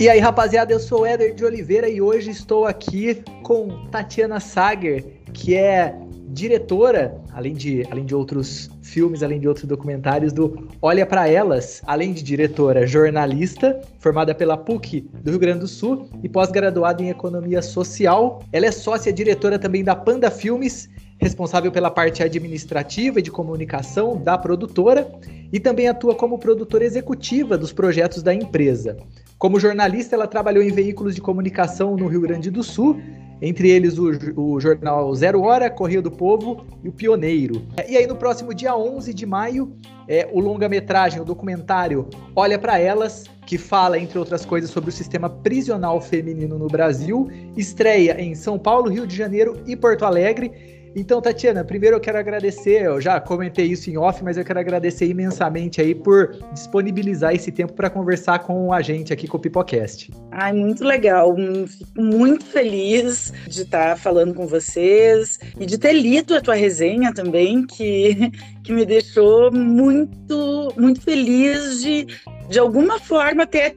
E aí, rapaziada, eu sou o Éder de Oliveira e hoje estou aqui com Tatiana Sager, que é diretora, além de, além de outros filmes, além de outros documentários, do Olha para Elas, além de diretora, jornalista, formada pela PUC do Rio Grande do Sul e pós-graduada em Economia Social. Ela é sócia diretora também da Panda Filmes, responsável pela parte administrativa e de comunicação da produtora, e também atua como produtora executiva dos projetos da empresa. Como jornalista, ela trabalhou em veículos de comunicação no Rio Grande do Sul, entre eles o, o, jornal Zero Hora, Correio do Povo e o Pioneiro. E aí, no próximo dia 11 de maio, é, o longa-metragem, o documentário Olha para Elas, que fala, entre outras coisas, sobre o sistema prisional feminino no Brasil, estreia em São Paulo, Rio de Janeiro e Porto Alegre. Então, Tatiana, primeiro eu quero agradecer, eu já comentei isso em off, mas eu quero agradecer imensamente aí por disponibilizar esse tempo para conversar com a gente aqui com o Pipocast. Ai, muito legal. Fico muito feliz de estar falando com vocês e de ter lido a tua resenha também, que, que me deixou muito, muito feliz de, de alguma forma, ter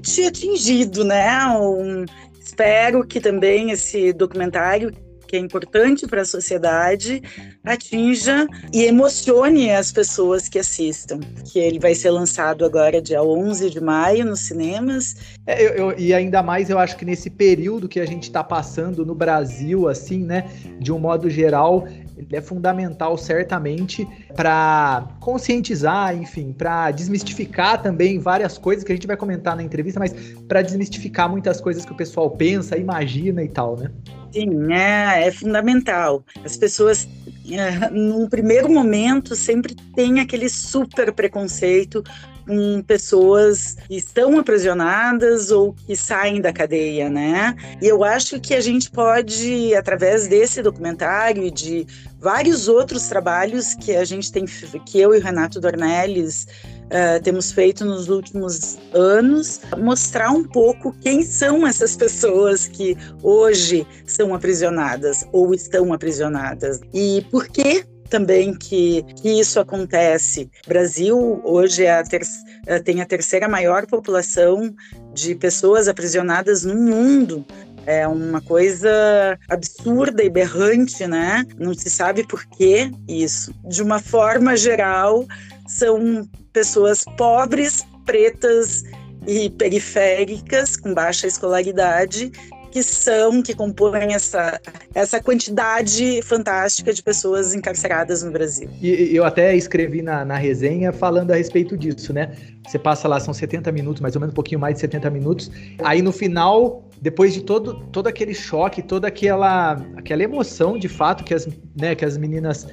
te atingido, né? Um, espero que também esse documentário que é importante para a sociedade, atinja e emocione as pessoas que assistam. Que ele vai ser lançado agora dia 11 de maio nos cinemas. É, eu, eu, e ainda mais eu acho que nesse período que a gente está passando no Brasil, assim, né, de um modo geral, ele é fundamental certamente para conscientizar, enfim, para desmistificar também várias coisas que a gente vai comentar na entrevista, mas para desmistificar muitas coisas que o pessoal pensa, imagina e tal, né? Sim, é, é fundamental. As pessoas, é, num primeiro momento, sempre têm aquele super preconceito com pessoas que estão aprisionadas ou que saem da cadeia, né? E eu acho que a gente pode, através desse documentário e de vários outros trabalhos que a gente tem, que eu e o Renato Dornelles uh, temos feito nos últimos anos, mostrar um pouco quem são essas pessoas que hoje são aprisionadas ou estão aprisionadas e por que também que, que isso acontece. O Brasil hoje é a ter, eh, tem a terceira maior população de pessoas aprisionadas no mundo. É uma coisa absurda e berrante, né? Não se sabe por que isso. De uma forma geral, são pessoas pobres, pretas e periféricas, com baixa escolaridade, que são, que compõem essa, essa quantidade fantástica de pessoas encarceradas no Brasil. E eu até escrevi na, na resenha falando a respeito disso, né? Você passa lá, são 70 minutos, mais ou menos um pouquinho mais de 70 minutos. Aí no final depois de todo, todo aquele choque, toda aquela, aquela emoção de fato que as, né, que as meninas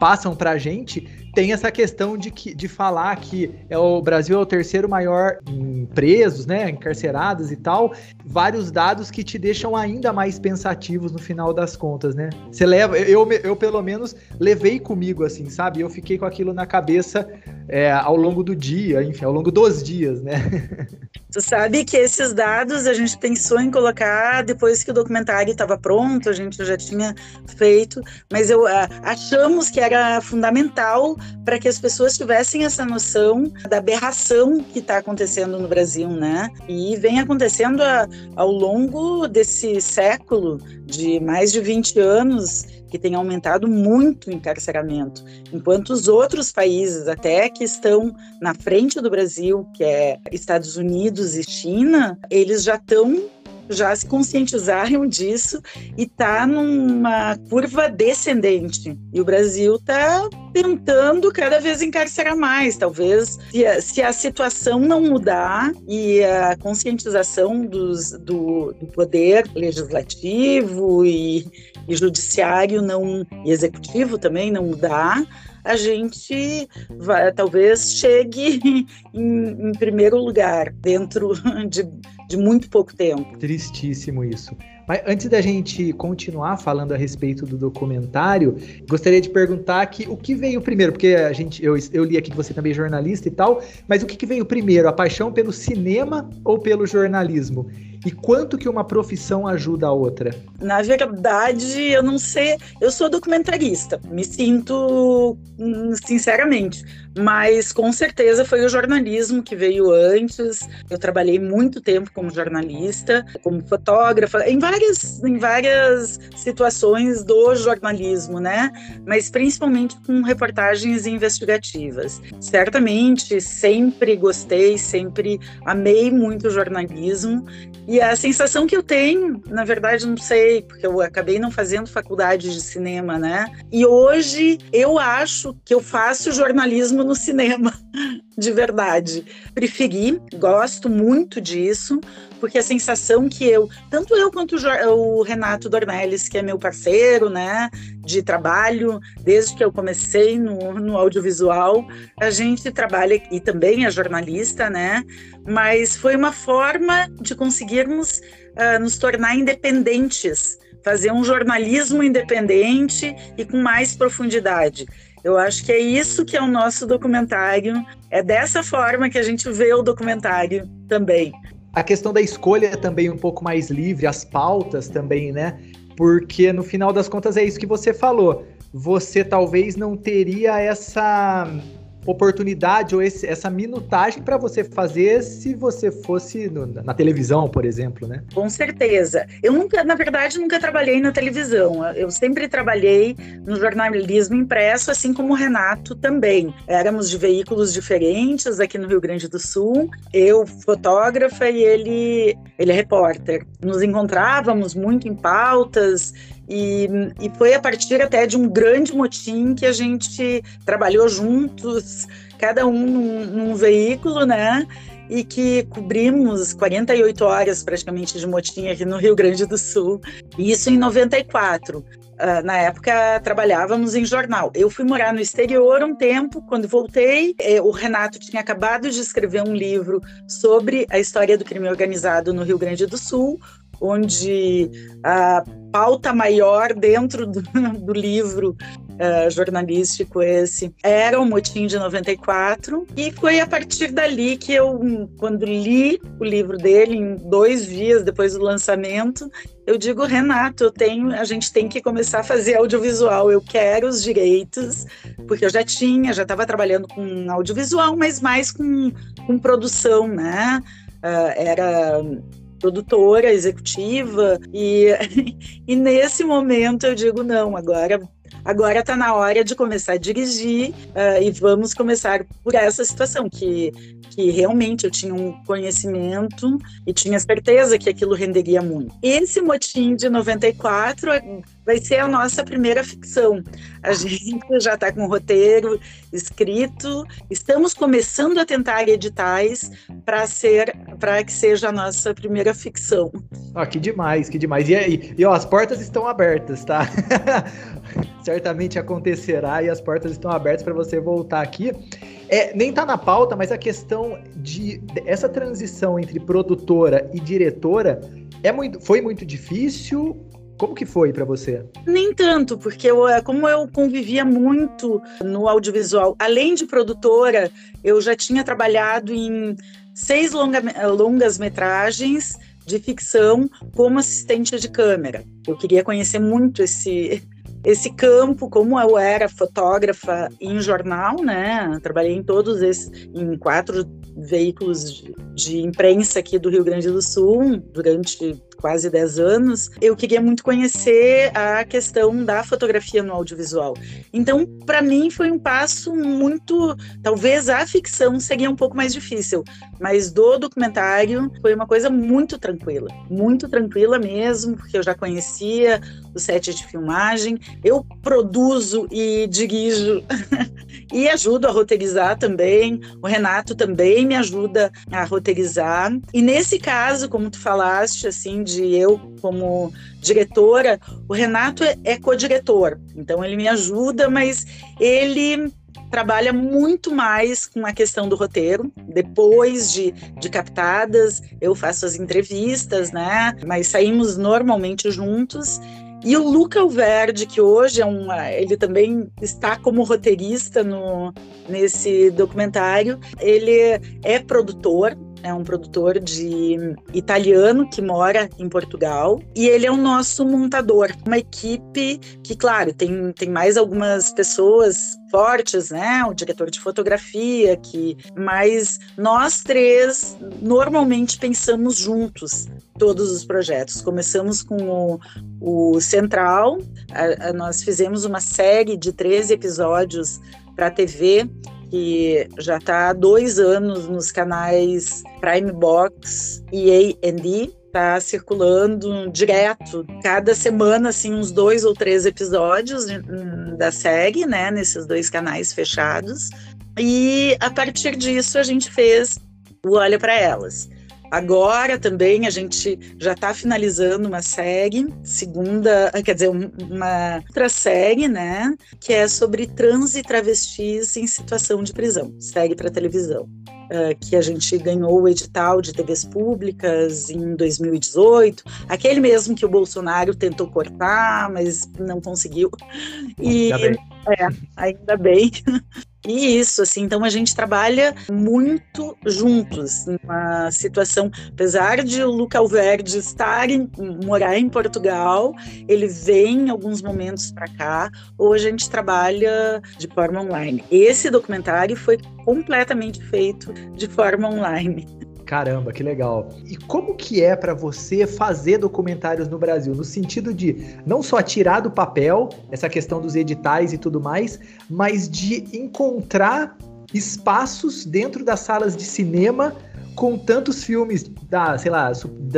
passam pra gente, tem essa questão de, que, de falar que é o Brasil é o terceiro maior em presos, né, encarcerados e tal, vários dados que te deixam ainda mais pensativos no final das contas, né? Você leva, eu, eu pelo menos levei comigo assim, sabe? Eu fiquei com aquilo na cabeça é, ao longo do dia, enfim, ao longo dos dias, né? Tu sabe que esses dados a gente pensou em colocar depois que o documentário estava pronto, a gente já tinha feito, mas eu uh, achamos que era fundamental para que as pessoas tivessem essa noção da aberração que está acontecendo no Brasil, né? E vem acontecendo a, ao longo desse século de mais de 20 anos que tem aumentado muito o encarceramento, enquanto os outros países, até que estão na frente do Brasil, que é Estados Unidos e China, eles já estão já se conscientizaram disso e está numa curva descendente. E o Brasil está tentando cada vez encarcerar mais. Talvez, se a, se a, situação não mudar e a conscientização dos, do, do poder legislativo e, e judiciário não e executivo também não mudar, a gente vai, talvez chegue em, em primeiro lugar dentro de, de muito pouco tempo. Tristíssimo isso. Mas antes da gente continuar falando a respeito do documentário, gostaria de perguntar que o que veio primeiro, porque a gente eu, eu li aqui que você também é jornalista e tal, mas o que, que veio primeiro, a paixão pelo cinema ou pelo jornalismo? E quanto que uma profissão ajuda a outra? Na verdade, eu não sei. Eu sou documentarista, me sinto hum, sinceramente, mas com certeza foi o jornalismo que veio antes. Eu trabalhei muito tempo como jornalista, como fotógrafa, em várias, em várias situações do jornalismo, né? Mas principalmente com reportagens investigativas. Certamente, sempre gostei, sempre amei muito o jornalismo e a sensação que eu tenho, na verdade, não sei, porque eu acabei não fazendo faculdade de cinema, né? E hoje eu acho que eu faço jornalismo no cinema, de verdade. Preferi, gosto muito disso, porque a sensação que eu, tanto eu quanto o Renato Dornelles, que é meu parceiro, né, de trabalho, desde que eu comecei no, no audiovisual, a gente trabalha, e também é jornalista, né, mas foi uma forma de conseguirmos uh, nos tornar independentes, fazer um jornalismo independente e com mais profundidade. Eu acho que é isso que é o nosso documentário. É dessa forma que a gente vê o documentário também. A questão da escolha também um pouco mais livre, as pautas também, né? Porque no final das contas é isso que você falou. Você talvez não teria essa oportunidade ou esse, essa minutagem para você fazer se você fosse no, na televisão, por exemplo, né? Com certeza. Eu nunca, na verdade, nunca trabalhei na televisão. Eu sempre trabalhei no jornalismo impresso, assim como o Renato também. Éramos de veículos diferentes aqui no Rio Grande do Sul. Eu fotógrafa e ele ele é repórter. Nos encontrávamos muito em pautas e, e foi a partir até de um grande motim que a gente trabalhou juntos, cada um num, num veículo, né? e que cobrimos 48 horas praticamente de motim aqui no Rio Grande do Sul, isso em 94. Uh, ah, na época trabalhávamos em jornal. Eu fui morar no exterior um tempo, quando voltei, eh, o Renato tinha acabado de escrever um livro sobre a história do crime organizado no Rio Grande do Sul, onde a pauta maior dentro do, do livro uh, jornalístico esse era o motim de 94 e foi a partir dali que eu quando li o livro dele em dois dias depois do lançamento eu digo Renato eu tenho a gente tem que começar a fazer audiovisual. Eu quero os direitos porque eu já tinha já estava trabalhando com audiovisual mas mais com, com produção né? Uh, era produtora executiva e, e nesse momento eu digo não agora agora está na hora de começar a dirigir uh, e vamos começar por essa situação que que realmente eu tinha um conhecimento e tinha certeza que aquilo renderia muito. Esse motim de 94 vai ser a nossa primeira ficção. A gente já está com o roteiro escrito, estamos começando a tentar editais para ser para que seja a nossa primeira ficção. Ah, que demais, que demais. E, e, ó, as portas estão abertas, tá? Certamente acontecerá e as portas estão abertas para você voltar aqui. É, nem tá na pauta, mas a questão de essa transição entre produtora e diretora é muito, foi muito difícil como que foi para você? Nem tanto, porque eu, é, como eu convivia muito no audiovisual, além de produtora, eu já tinha trabalhado em seis longa, longas metragens de ficção como assistente de câmera. Eu queria conhecer muito esse esse campo, como eu era fotógrafa em jornal, né? Trabalhei em todos esses, em quatro veículos de, de imprensa aqui do Rio Grande do Sul durante quase 10 anos, eu queria muito conhecer a questão da fotografia no audiovisual. Então, para mim, foi um passo muito. Talvez a ficção seria um pouco mais difícil, mas do documentário foi uma coisa muito tranquila, muito tranquila mesmo, porque eu já conhecia o set de filmagem, eu produzo e dirijo e ajudo a roteirizar também. O Renato também me ajuda a roteirizar. E nesse caso, como tu falaste, assim, de eu como diretora, o Renato é, é co-diretor, então ele me ajuda, mas ele trabalha muito mais com a questão do roteiro. Depois de, de captadas, eu faço as entrevistas, né? Mas saímos normalmente juntos. E o Luca Alverde, que hoje é um, ele também está como roteirista no, nesse documentário, ele é produtor, é um produtor de italiano que mora em Portugal e ele é o nosso montador, uma equipe que, claro, tem, tem mais algumas pessoas fortes, né? O diretor de fotografia, que, mas nós três normalmente pensamos juntos todos os projetos. Começamos com o, o Central, a, a, nós fizemos uma série de 13 episódios para a TV que já está há dois anos nos canais Prime Box e A&E, está circulando direto, cada semana, assim, uns dois ou três episódios hum, da série, né, nesses dois canais fechados. E a partir disso a gente fez o Olha para Elas. Agora também a gente já está finalizando uma série, segunda, quer dizer, uma outra série, né? Que é sobre trans e travestis em situação de prisão, série para televisão. Uh, que a gente ganhou o edital de TVs públicas em 2018, aquele mesmo que o Bolsonaro tentou cortar, mas não conseguiu. E ainda bem. É, ainda bem. E isso, assim, então a gente trabalha muito juntos numa situação, apesar de o Luca Alverde estar em, morar em Portugal, ele vem em alguns momentos para cá, ou a gente trabalha de forma online. Esse documentário foi completamente feito de forma online. Caramba, que legal. E como que é para você fazer documentários no Brasil? No sentido de não só tirar do papel essa questão dos editais e tudo mais, mas de encontrar espaços dentro das salas de cinema com tantos filmes da, sei lá,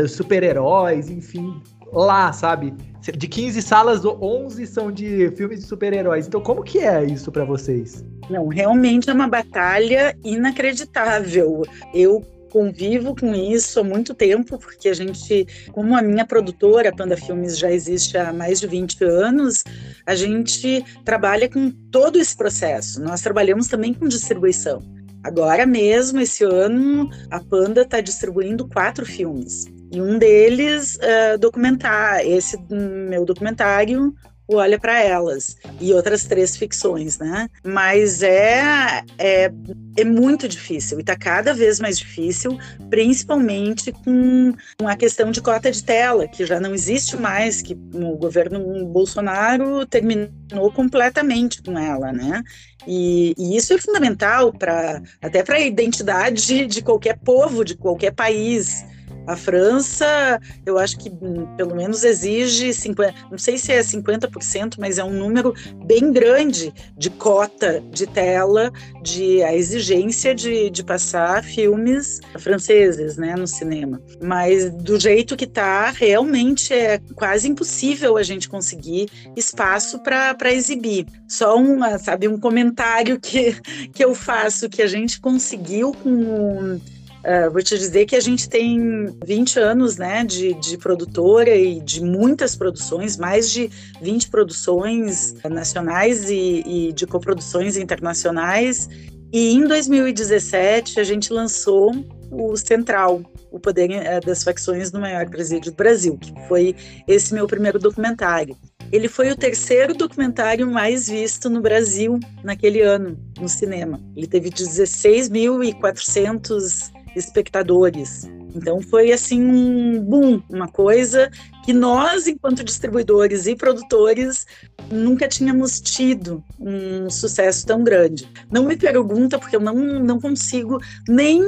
super-heróis, enfim, lá, sabe? De 15 salas, 11 são de filmes de super-heróis. Então, como que é isso para vocês? Não, realmente é uma batalha inacreditável. Eu convivo com isso há muito tempo, porque a gente, como a minha produtora, Panda Filmes, já existe há mais de 20 anos, a gente trabalha com todo esse processo. Nós trabalhamos também com distribuição. Agora mesmo, esse ano, a Panda está distribuindo quatro filmes. E um deles, uh, documentar, esse meu documentário, Olha para Elas e outras três ficções, né? Mas é, é, é muito difícil e está cada vez mais difícil, principalmente com, com a questão de cota de tela, que já não existe mais, que o governo Bolsonaro terminou completamente com ela, né? E, e, isso é fundamental para até para a identidade de qualquer povo, de qualquer país. A França, eu acho que hum, pelo menos exige 50, não sei se é 50%, mas é um número bem grande de cota de tela, de a exigência de, de passar filmes franceses, né, no cinema. Mas do jeito que está, realmente é quase impossível a gente conseguir espaço para exibir. Só uma, sabe, um comentário que, que eu faço que a gente conseguiu com Uh, vou te dizer que a gente tem 20 anos né, de, de produtora e de muitas produções, mais de 20 produções nacionais e, e de coproduções internacionais. E em 2017 a gente lançou o Central, o Poder eh, das Facções no Maior Presídio do Brasil, que foi esse meu primeiro documentário. Ele foi o terceiro documentário mais visto no Brasil naquele ano, no cinema. Ele teve 16.400 espectadores. Então foi assim um boom, uma coisa que nós, enquanto distribuidores e produtores, nunca tínhamos tido um sucesso tão grande. Não me pergunta, porque eu não, não consigo nem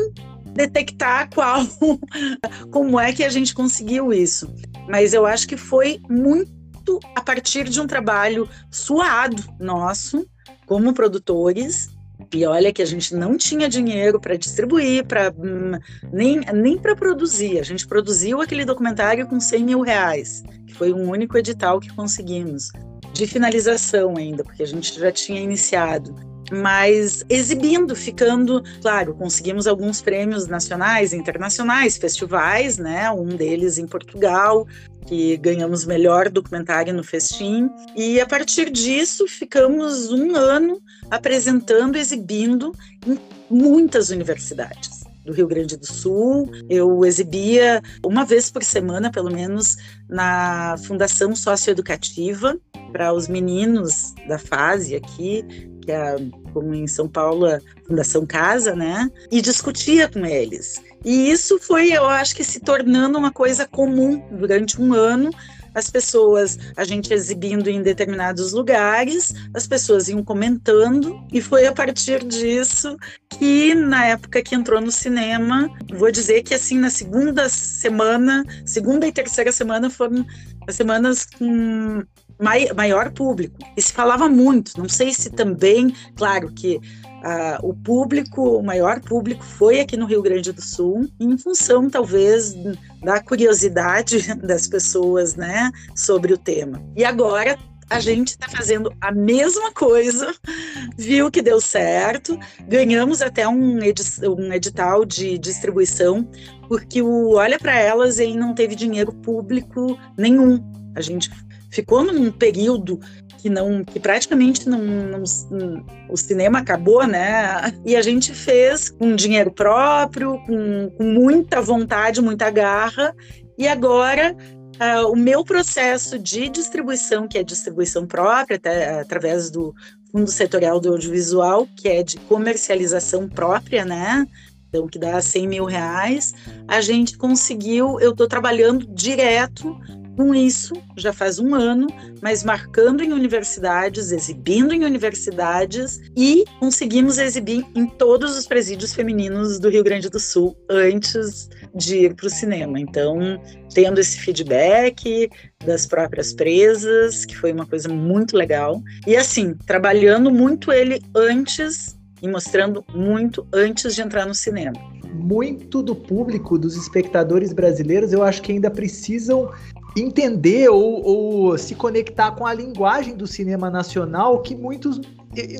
detectar qual, como é que a gente conseguiu isso. Mas eu acho que foi muito a partir de um trabalho suado nosso, como produtores, e olha que a gente não tinha dinheiro para distribuir, para hum, nem, nem para produzir. A gente produziu aquele documentário com 100 mil reais, que foi um único edital que conseguimos, de finalização ainda, porque a gente já tinha iniciado. Mas exibindo, ficando, claro, conseguimos alguns prêmios nacionais, internacionais, festivais, né? Um deles em Portugal, que ganhamos melhor documentário no Festim. E a partir disso, ficamos um ano apresentando, exibindo em muitas universidades do Rio Grande do Sul. Eu exibia uma vez por semana, pelo menos, na Fundação Socioeducativa para os meninos da fase aqui, que é como em São Paulo, a Fundação Casa, né? E discutia com eles. E isso foi, eu acho que se tornando uma coisa comum durante um ano as pessoas, a gente exibindo em determinados lugares, as pessoas iam comentando, e foi a partir disso que, na época que entrou no cinema, vou dizer que, assim, na segunda semana, segunda e terceira semana foram as semanas com maior público. E se falava muito, não sei se também, claro que Uh, o público, o maior público foi aqui no Rio Grande do Sul, em função talvez da curiosidade das pessoas, né, sobre o tema. E agora a gente está fazendo a mesma coisa, viu que deu certo, ganhamos até um, edi um edital de distribuição, porque o Olha para Elas ele não teve dinheiro público nenhum. A gente ficou num período que não que praticamente não, não, o cinema acabou, né? E a gente fez com dinheiro próprio, com, com muita vontade, muita garra. E agora uh, o meu processo de distribuição, que é distribuição própria, até, através do Fundo Setorial do Audiovisual, que é de comercialização própria, né? Então, que dá 100 mil reais, a gente conseguiu, eu estou trabalhando direto com isso, já faz um ano, mas marcando em universidades, exibindo em universidades e conseguimos exibir em todos os presídios femininos do Rio Grande do Sul antes de ir para o cinema. Então, tendo esse feedback das próprias presas, que foi uma coisa muito legal. E assim, trabalhando muito ele antes e mostrando muito antes de entrar no cinema. Muito do público, dos espectadores brasileiros, eu acho que ainda precisam entender ou, ou, se conectar com a linguagem do cinema nacional que muitos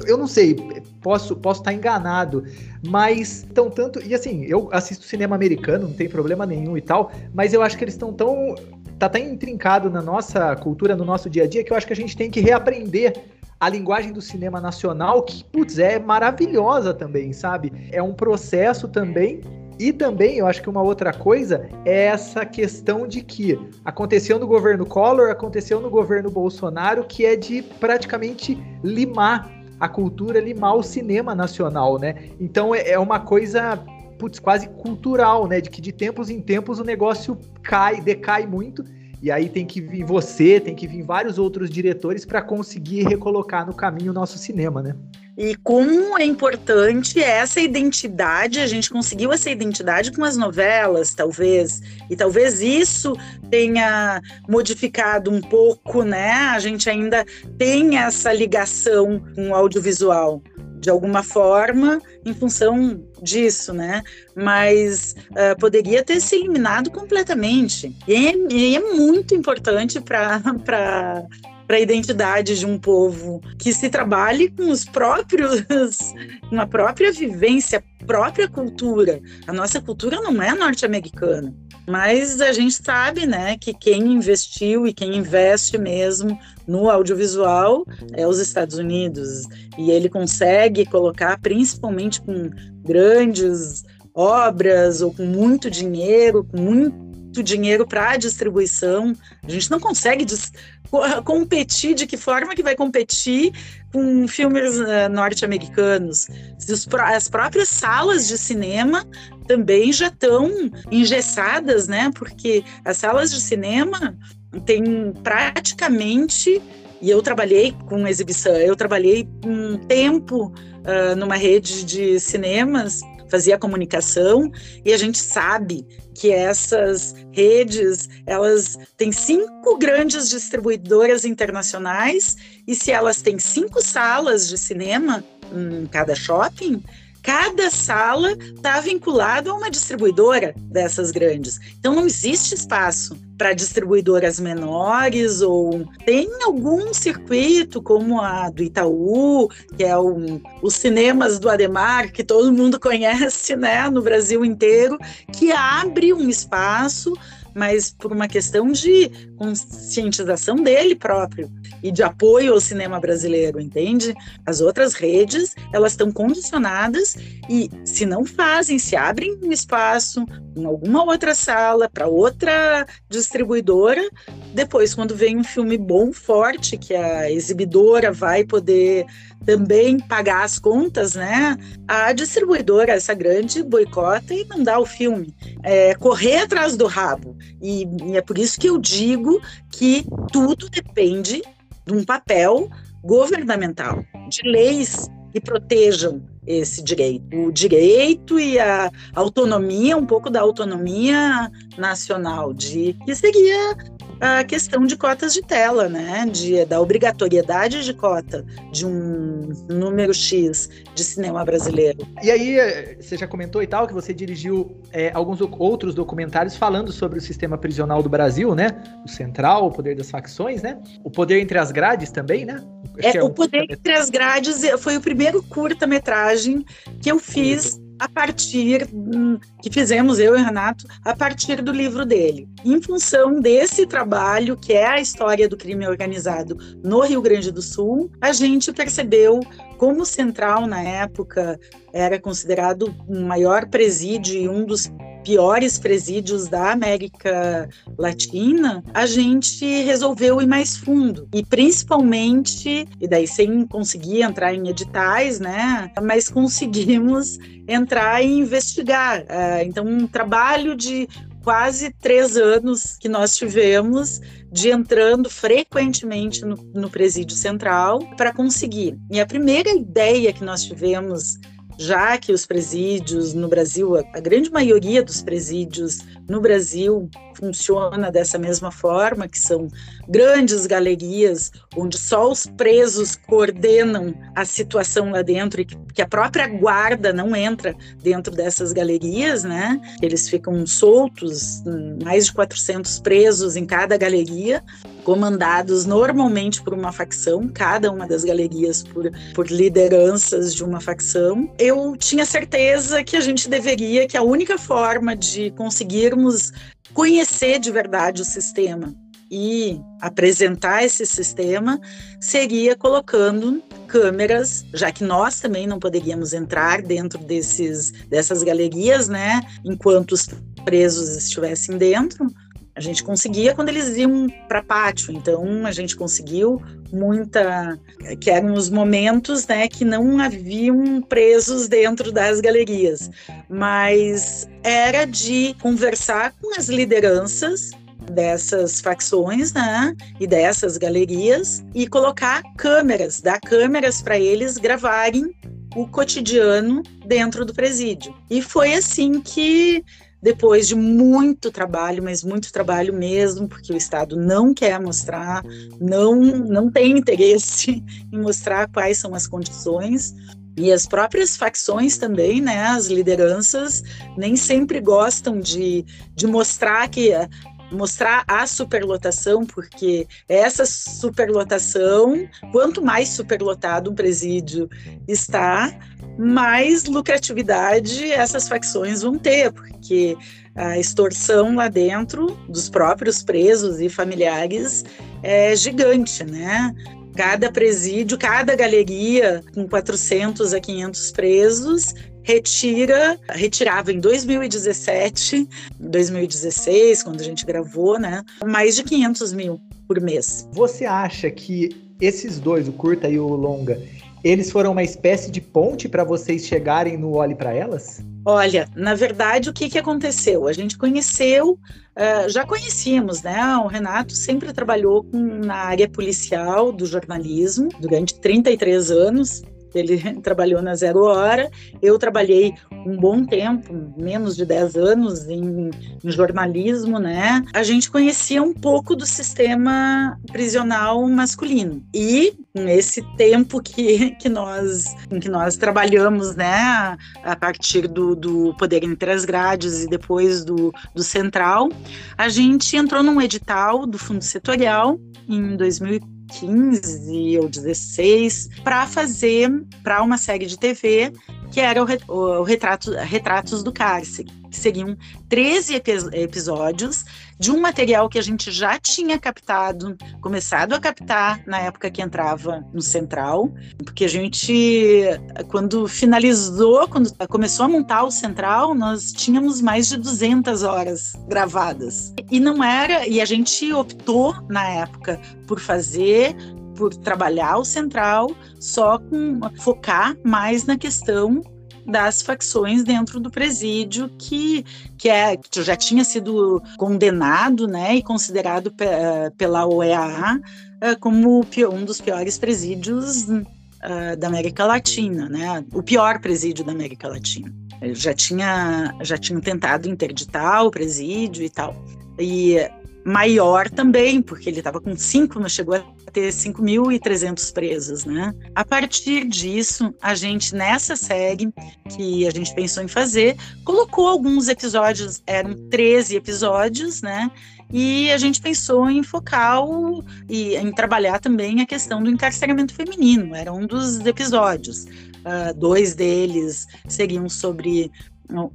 eu, não sei posso posso estar enganado mas estão tanto e assim eu assisto cinema americano não tem problema nenhum e tal mas eu acho que eles estão tão tá tão intrincado na nossa cultura no nosso dia a dia que eu acho que a gente tem que reaprender a linguagem do cinema nacional que putz é maravilhosa também sabe? É um processo também e também, eu acho que uma outra coisa é essa questão de que aconteceu no governo Collor, aconteceu no governo Bolsonaro, que é de praticamente limar a cultura, limar o cinema nacional, né? Então é, é uma coisa putz, quase cultural, né? De que de tempos em tempos o negócio cai, decai muito. E aí tem que vir você, tem que vir vários outros diretores para conseguir recolocar no caminho o nosso cinema, né? E como é importante essa identidade, a gente conseguiu essa identidade com as novelas, talvez, e talvez isso tenha modificado um pouco, né? A gente ainda tem essa ligação com o audiovisual de alguma forma em função disso, né? Mas uh, poderia ter se eliminado completamente. E é, e é muito importante para para a identidade de um povo, que se trabalhe com os próprios, com a própria vivência, própria cultura. A nossa cultura não é norte-americana, mas a gente sabe, né, que quem investiu e quem investe mesmo no audiovisual é os Estados Unidos e ele consegue colocar, principalmente com grandes obras ou com muito dinheiro, com muito dinheiro para distribuição. A gente não consegue competir, de que forma que vai competir com filmes uh, norte-americanos? As próprias salas de cinema também já estão engessadas, né? Porque as salas de cinema têm praticamente e eu trabalhei com exibição, eu trabalhei um tempo uh, numa rede de cinemas, fazia comunicação, e a gente sabe que essas redes elas têm cinco grandes distribuidoras internacionais e se elas têm cinco salas de cinema em cada shopping, cada sala está vinculada a uma distribuidora dessas grandes. Então não existe espaço para distribuidoras menores ou tem algum circuito como a do Itaú, que é um, os cinemas do Ademar, que todo mundo conhece, né, no Brasil inteiro, que abre um espaço mas por uma questão de conscientização dele próprio e de apoio ao cinema brasileiro, entende? As outras redes, elas estão condicionadas e se não fazem, se abrem um espaço em alguma outra sala para outra distribuidora, depois quando vem um filme bom, forte, que a exibidora vai poder também pagar as contas, né? A distribuidora, essa grande, boicota e não dá o filme. É correr atrás do rabo. E, e é por isso que eu digo que tudo depende de um papel governamental, de leis que protejam esse direito. O direito e a autonomia, um pouco da autonomia nacional, de que seria a questão de cotas de tela, né? De, da obrigatoriedade de cota de um número X de cinema brasileiro. E aí, eh, você já comentou e tal, que você dirigiu é, alguns outros documentários falando sobre o sistema prisional do Brasil, né? O central, o poder das facções, né? O poder entre as grades também, né? É, é, o Poder Entre as Grades foi o primeiro curta-metragem que eu fiz a partir hum, que fizemos eu e Renato a partir do livro dele. Em função desse trabalho, que é a história do crime organizado no Rio Grande do Sul, a gente percebeu como Central na época era considerado o maior presídio e um dos piores presídios da América Latina, a gente resolveu ir mais fundo. E principalmente, e daí sem conseguir entrar em editais, né? Mas conseguimos entrar e investigar. É, então, um trabalho de quase três anos que nós tivemos de entrando frequentemente no, no presídio central para conseguir. E a primeira ideia que nós tivemos já que os presídios no Brasil, a grande maioria dos presídios no Brasil funciona dessa mesma forma, que são grandes galerias onde só os presos coordenam a situação lá dentro e que a própria guarda não entra dentro dessas galerias, né? Eles ficam soltos, mais de 400 presos em cada galeria, comandados normalmente por uma facção, cada uma das galerias por, por lideranças de uma facção. Eu tinha certeza que a gente deveria, que a única forma de conseguirmos conhecer de verdade o sistema e apresentar esse sistema seria colocando câmeras, já que nós também não poderíamos entrar dentro desses dessas galerias, né, enquanto os presos estivessem dentro, a gente conseguia quando eles iam para pátio, então a gente conseguiu muita, que eram os momentos, né, que não haviam presos dentro das galerias, mas era de conversar com as lideranças dessas facções, né, e dessas galerias e colocar câmeras, dar câmeras para eles gravarem o cotidiano dentro do presídio. E foi assim que depois de muito trabalho, mas muito trabalho mesmo, porque o Estado não quer mostrar, não, não tem interesse em mostrar quais são as condições. E as próprias facções também, né, as lideranças, nem sempre gostam de, de mostrar que mostrar a superlotação, porque essa superlotação, quanto mais superlotado um presídio está, mais lucratividade essas facções vão ter, porque a extorsão lá dentro dos próprios presos e familiares é gigante, né? Cada presídio, cada galeria com 400 a 500 presos retira, retirava em 2017, 2016, quando a gente gravou, né? Mais de 500 mil por mês. Você acha que esses dois, o curta e o longa, eles foram uma espécie de ponte para vocês chegarem no Olhe para Elas? Olha, na verdade, o que, que aconteceu? A gente conheceu, uh, já conhecíamos, né? O Renato sempre trabalhou com, na área policial do jornalismo durante 33 anos. Ele trabalhou na Zero Hora, eu trabalhei um bom tempo, menos de 10 anos, em, em, jornalismo, né? A gente conhecia um pouco do sistema prisional masculino. E nesse tempo que, que, nós, em que nós trabalhamos, né, a partir do, do Poder Entre as Grades e depois do, do Central, a gente entrou num edital do Fundo Setorial em 2004 15 ou 16 para fazer para uma série de TV que era o, o retrato, Retratos do Cárcere, que seriam 13 epi episódios de um material que a gente já tinha captado, começado a captar na época que entrava no Central, porque a gente, quando finalizou, quando começou a montar o Central, nós tínhamos mais de 200 horas gravadas. E não era, e a gente optou na época por fazer por trabalhar o central só com focar mais na questão das facções dentro do presídio que, que, é, que já tinha sido condenado né, e considerado pela OEA eh, como um dos piores presídios uh, da América Latina, né, o pior presídio da América Latina. já tinha, já tinha tentado interditar o presídio e tal. E maior também, porque ele estava com cinco, mas chegou a ter 5.300 presos, né? A partir disso, a gente, nessa série que a gente pensou em fazer, colocou alguns episódios, eram 13 episódios, né? E a gente pensou em focar o, e em trabalhar também a questão do encarceramento feminino, era um dos episódios. Uh, dois deles seriam sobre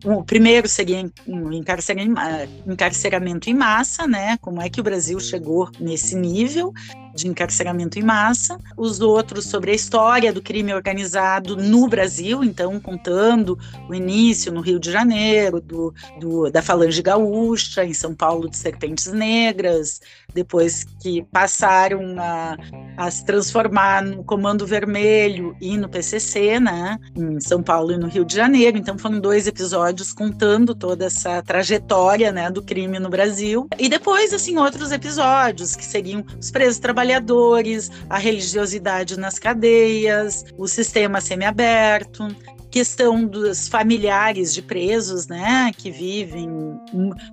o primeiro seria o encarceramento em massa, né? Como é que o Brasil chegou nesse nível? De encarceramento em massa, os outros sobre a história do crime organizado no Brasil, então contando o início no Rio de Janeiro, do, do, da Falange Gaúcha, em São Paulo de Serpentes Negras, depois que passaram a, a se transformar no Comando Vermelho e no PCC, né, em São Paulo e no Rio de Janeiro. Então foram dois episódios contando toda essa trajetória, né, do crime no Brasil. E depois, assim, outros episódios que seriam os presos trabalhadores trabalhadores, a religiosidade nas cadeias, o sistema semiaberto, questão dos familiares de presos, né, que vivem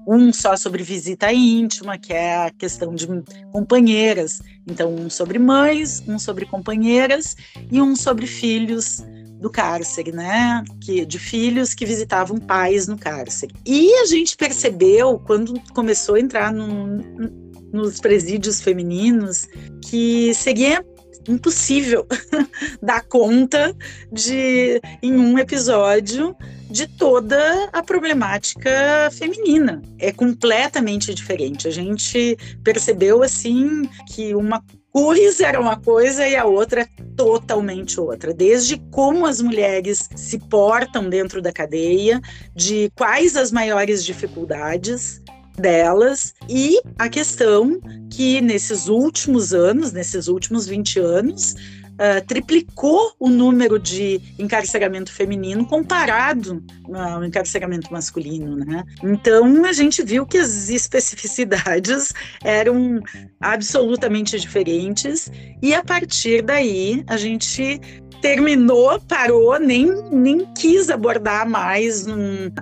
um, só sobre visita íntima, que é a questão de companheiras. Então, um sobre mães, um sobre companheiras e um sobre filhos do cárcere, né, que de filhos que visitavam pais no cárcere. E a gente percebeu quando começou a entrar no, nos presídios femininos que seria impossível dar conta de em um episódio de toda a problemática feminina. É completamente diferente. A gente percebeu assim que uma coisa era uma coisa e a outra é totalmente outra. Desde como as mulheres se portam dentro da cadeia, de quais as maiores dificuldades, delas e a questão que nesses últimos anos, nesses últimos 20 anos, Uh, triplicou o número de encarceramento feminino comparado ao encarceramento masculino, né? Então a gente viu que as especificidades eram absolutamente diferentes e a partir daí a gente terminou, parou, nem, nem quis abordar mais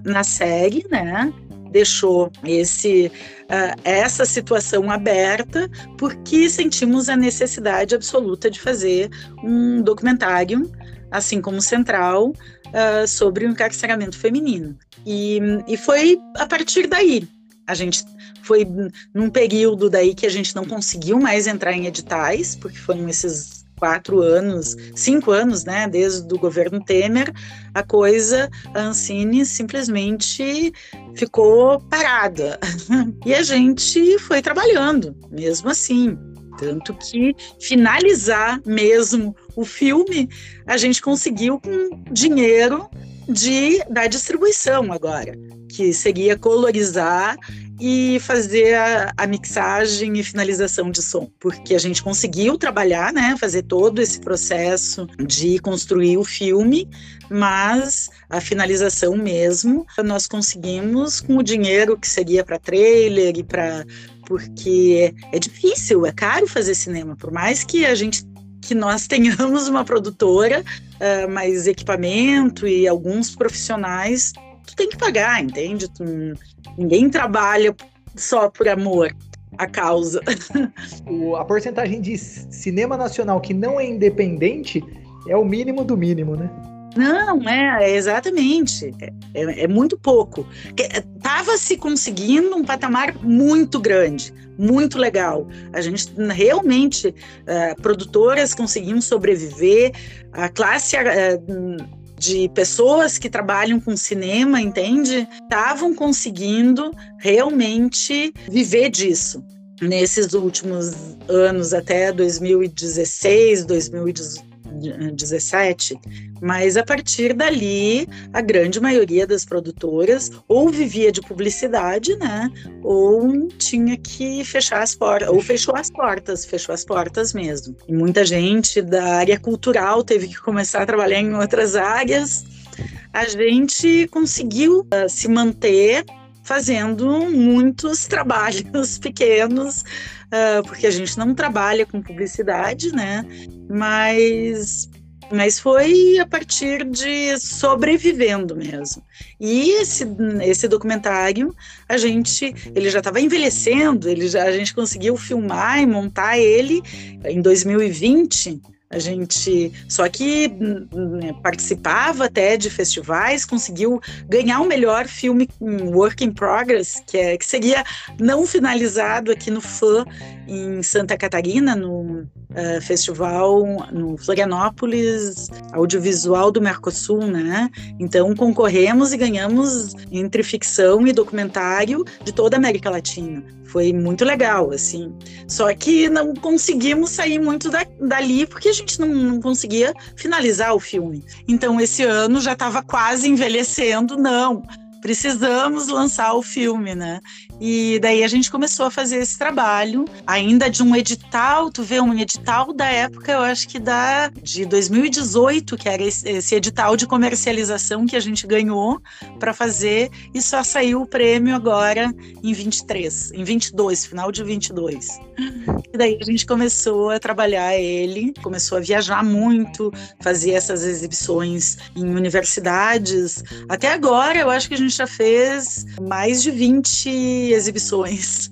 na série, né? Deixou esse, uh, essa situação aberta porque sentimos a necessidade absoluta de fazer um documentário, assim como Central, uh, sobre o encarceramento feminino. E, e foi a partir daí. A gente foi num período daí que a gente não conseguiu mais entrar em editais, porque foram esses quatro anos, cinco anos, né, desde o governo Temer, a coisa, a Ancine simplesmente ficou parada. E a gente foi trabalhando, mesmo assim. Tanto que finalizar mesmo o filme, a gente conseguiu com dinheiro de, da distribuição agora, que seria colorizar e fazer a, a, mixagem e finalização de som, porque a gente conseguiu trabalhar, né, fazer todo esse processo de construir o filme, mas a finalização mesmo nós conseguimos com o dinheiro que seria para trailer e para porque é difícil, é caro fazer cinema, por mais que a gente que nós tenhamos uma produtora, uh, mas equipamento e alguns profissionais tu tem que pagar, entende? Tu, ninguém trabalha só por amor à causa. O, a porcentagem de cinema nacional que não é independente é o mínimo do mínimo, né? Não, é, é exatamente. É, é, é, muito pouco. Estava se conseguindo um patamar muito grande, muito legal. A gente realmente, uh, produtoras conseguiam sobreviver, a classe uh, de pessoas que trabalham com cinema, entende? Estavam conseguindo realmente viver disso nesses últimos anos, até 2016, 2017, mas a partir dali, a grande maioria das produtoras ou vivia de publicidade, né, ou tinha que fechar as portas, ou fechou as portas, fechou as portas mesmo. E muita gente da área cultural teve que começar a trabalhar em outras áreas. A gente conseguiu uh, se manter fazendo muitos trabalhos pequenos, uh, porque a gente não trabalha com publicidade, né? Mas mas foi a partir de sobrevivendo mesmo. E esse, esse documentário, a gente, ele já estava envelhecendo, ele já, a gente conseguiu filmar e montar ele em 2020, a gente só que né, participava até de festivais, conseguiu ganhar o melhor filme work in progress, que, é, que seria não finalizado aqui no FAM em Santa Catarina, no uh, festival no Florianópolis Audiovisual do Mercosul, né? Então concorremos e ganhamos entre ficção e documentário de toda a América Latina. Foi muito legal, assim. Só que não conseguimos sair muito da, dali porque gente não, não conseguia finalizar o filme. Então esse ano já estava quase envelhecendo, não precisamos lançar o filme, né? E daí a gente começou a fazer esse trabalho, ainda de um edital, tu vê, um edital da época, eu acho que da de 2018, que era esse, edital de comercialização que a gente ganhou para fazer, e só saiu o prêmio agora em 23, em 22, final de 22. E daí a gente começou a trabalhar ele, começou a viajar muito, fazer essas exibições em universidades. Até agora, eu acho que a gente já fez mais de 20 exibições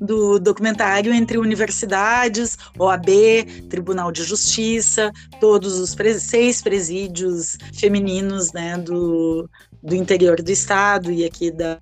do documentário entre universidades, OAB, Tribunal de Justiça, todos os seis presídios femininos né, do, do interior do estado e aqui da,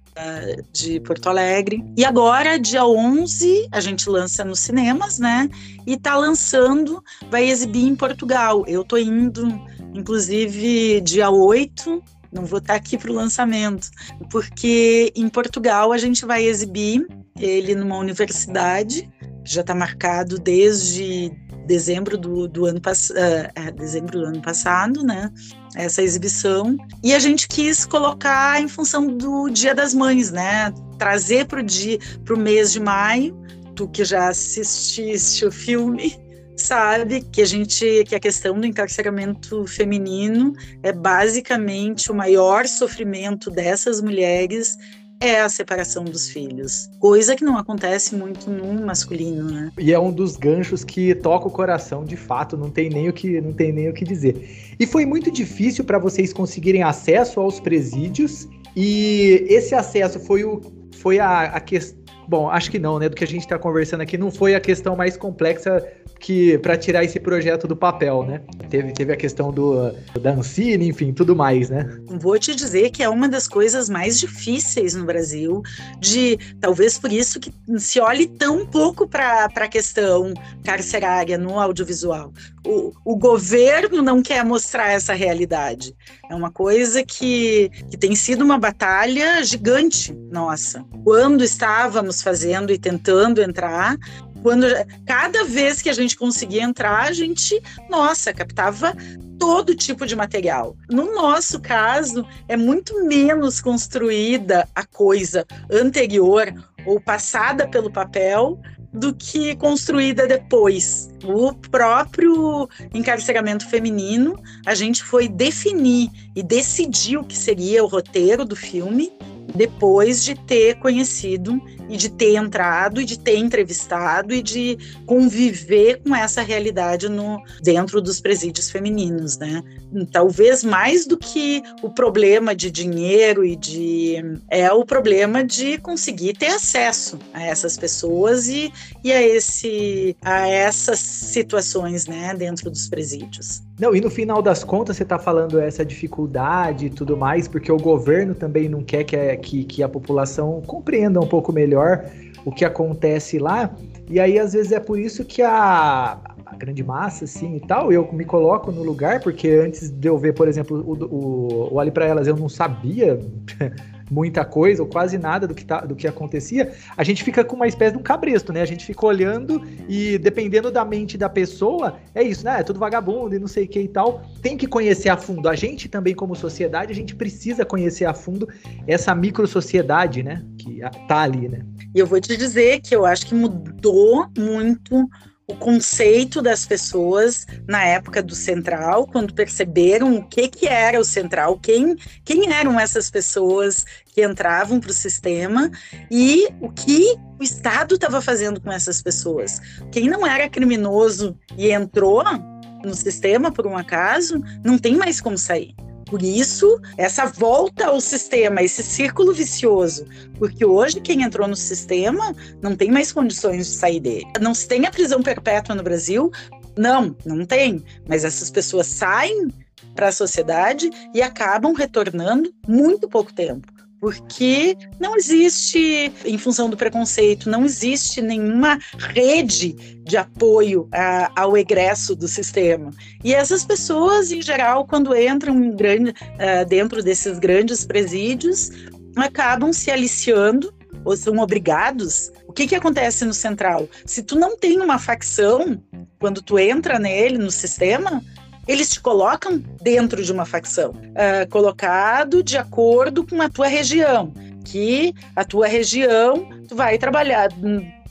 de Porto Alegre. E agora, dia 11, a gente lança nos cinemas, né? E tá lançando, vai exibir em Portugal. Eu tô indo, inclusive, dia 8 não vou estar aqui para o lançamento, porque em Portugal a gente vai exibir ele numa universidade, já está marcado desde dezembro do, do ano passado, uh, é, dezembro do ano passado, né? Essa exibição. E a gente quis colocar em função do Dia das Mães, né? Trazer dia, para o mês de maio, tu que já assististe o filme, sabe que a gente que a questão do encarceramento feminino é basicamente o maior sofrimento dessas mulheres é a separação dos filhos, coisa que não acontece muito no masculino, né? E é um dos ganchos que toca o coração, de fato, não tem nem o que não tem nem o que dizer. E foi muito difícil para vocês conseguirem acesso aos presídios e esse acesso foi o foi a, a questão Bom, acho que não, né? Do que a gente está conversando aqui, não foi a questão mais complexa que para tirar esse projeto do papel, né? Teve, teve a questão do da enfim, tudo mais, né? Vou te dizer que é uma das coisas mais difíceis no Brasil, de talvez por isso que se olhe tão pouco para a questão carcerária no audiovisual. O, o governo não quer mostrar essa realidade. É uma coisa que, que tem sido uma batalha gigante nossa. Quando estávamos fazendo e tentando entrar, quando cada vez que a gente conseguia entrar, a gente, nossa, captava todo tipo de material. No nosso caso, é muito menos construída a coisa anterior ou passada pelo papel do que construída depois. O próprio encarceramento feminino, a gente foi definir e decidir o que seria o roteiro do filme depois de ter conhecido e de ter entrado e de ter entrevistado e de conviver com essa realidade no dentro dos presídios femininos, né? Talvez mais do que o problema de dinheiro e de é o problema de conseguir ter acesso a essas pessoas e, e a esse a essas situações, né, dentro dos presídios. Não, e no final das contas você está falando essa dificuldade e tudo mais, porque o governo também não quer que a, que, que a população compreenda um pouco melhor o que acontece lá. E aí, às vezes, é por isso que a, a grande massa, assim, e tal, eu me coloco no lugar, porque antes de eu ver, por exemplo, o, o, o Olhe para Elas, eu não sabia muita coisa ou quase nada do que, tá, do que acontecia, a gente fica com uma espécie de um cabresto, né? A gente fica olhando e dependendo da mente da pessoa, é isso, né? É tudo vagabundo e não sei o que e tal. Tem que conhecer a fundo. A gente também, como sociedade, a gente precisa conhecer a fundo essa micro-sociedade, né? Que tá ali, né? E eu vou te dizer que eu acho que mudou muito o conceito das pessoas na época do Central, quando perceberam o que, que era o Central, quem, quem eram essas pessoas que entravam para o sistema e o que o Estado estava fazendo com essas pessoas. Quem não era criminoso e entrou no sistema por um acaso, não tem mais como sair. Por isso, essa volta ao sistema, esse círculo vicioso, porque hoje quem entrou no sistema não tem mais condições de sair dele. Não se tem a prisão perpétua no Brasil? Não, não tem. Mas essas pessoas saem para a sociedade e acabam retornando muito pouco tempo porque não existe, em função do preconceito, não existe nenhuma rede de apoio a, ao egresso do sistema. E essas pessoas, em geral, quando entram grande, uh, dentro desses grandes presídios, acabam se aliciando ou são obrigados. O que, que acontece no Central? Se tu não tem uma facção, quando tu entra nele, no sistema, eles te colocam dentro de uma facção, uh, colocado de acordo com a tua região, que a tua região tu vai trabalhar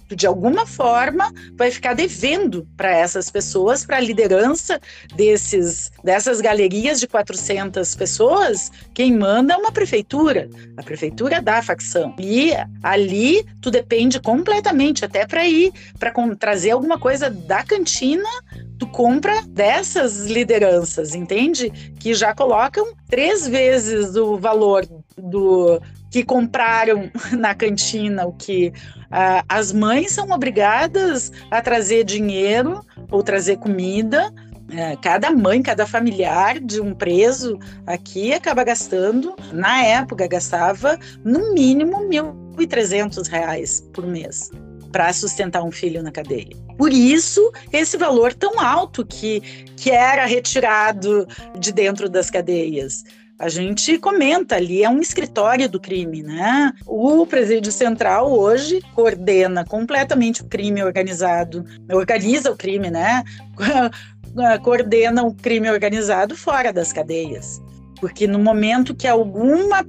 de alguma forma vai ficar devendo para essas pessoas, para a liderança desses dessas galerias de 400 pessoas, quem manda é uma prefeitura, a prefeitura da facção. E ali tu depende completamente até para ir para trazer alguma coisa da cantina, tu compra dessas lideranças, entende? Que já colocam três vezes o valor do que compraram na cantina o que as mães são obrigadas a trazer dinheiro ou trazer comida. Uh, cada mãe, cada familiar de um preso aqui acaba gastando, na época gastava no mínimo R$ 1.300 por mês para sustentar um filho na cadeia. Por isso, esse valor tão alto que, que era retirado de dentro das cadeias. A gente comenta ali, é um escritório do crime, né? O presídio central hoje coordena completamente o crime organizado, organiza o crime, né? coordena o crime organizado fora das cadeias. Porque no momento que alguma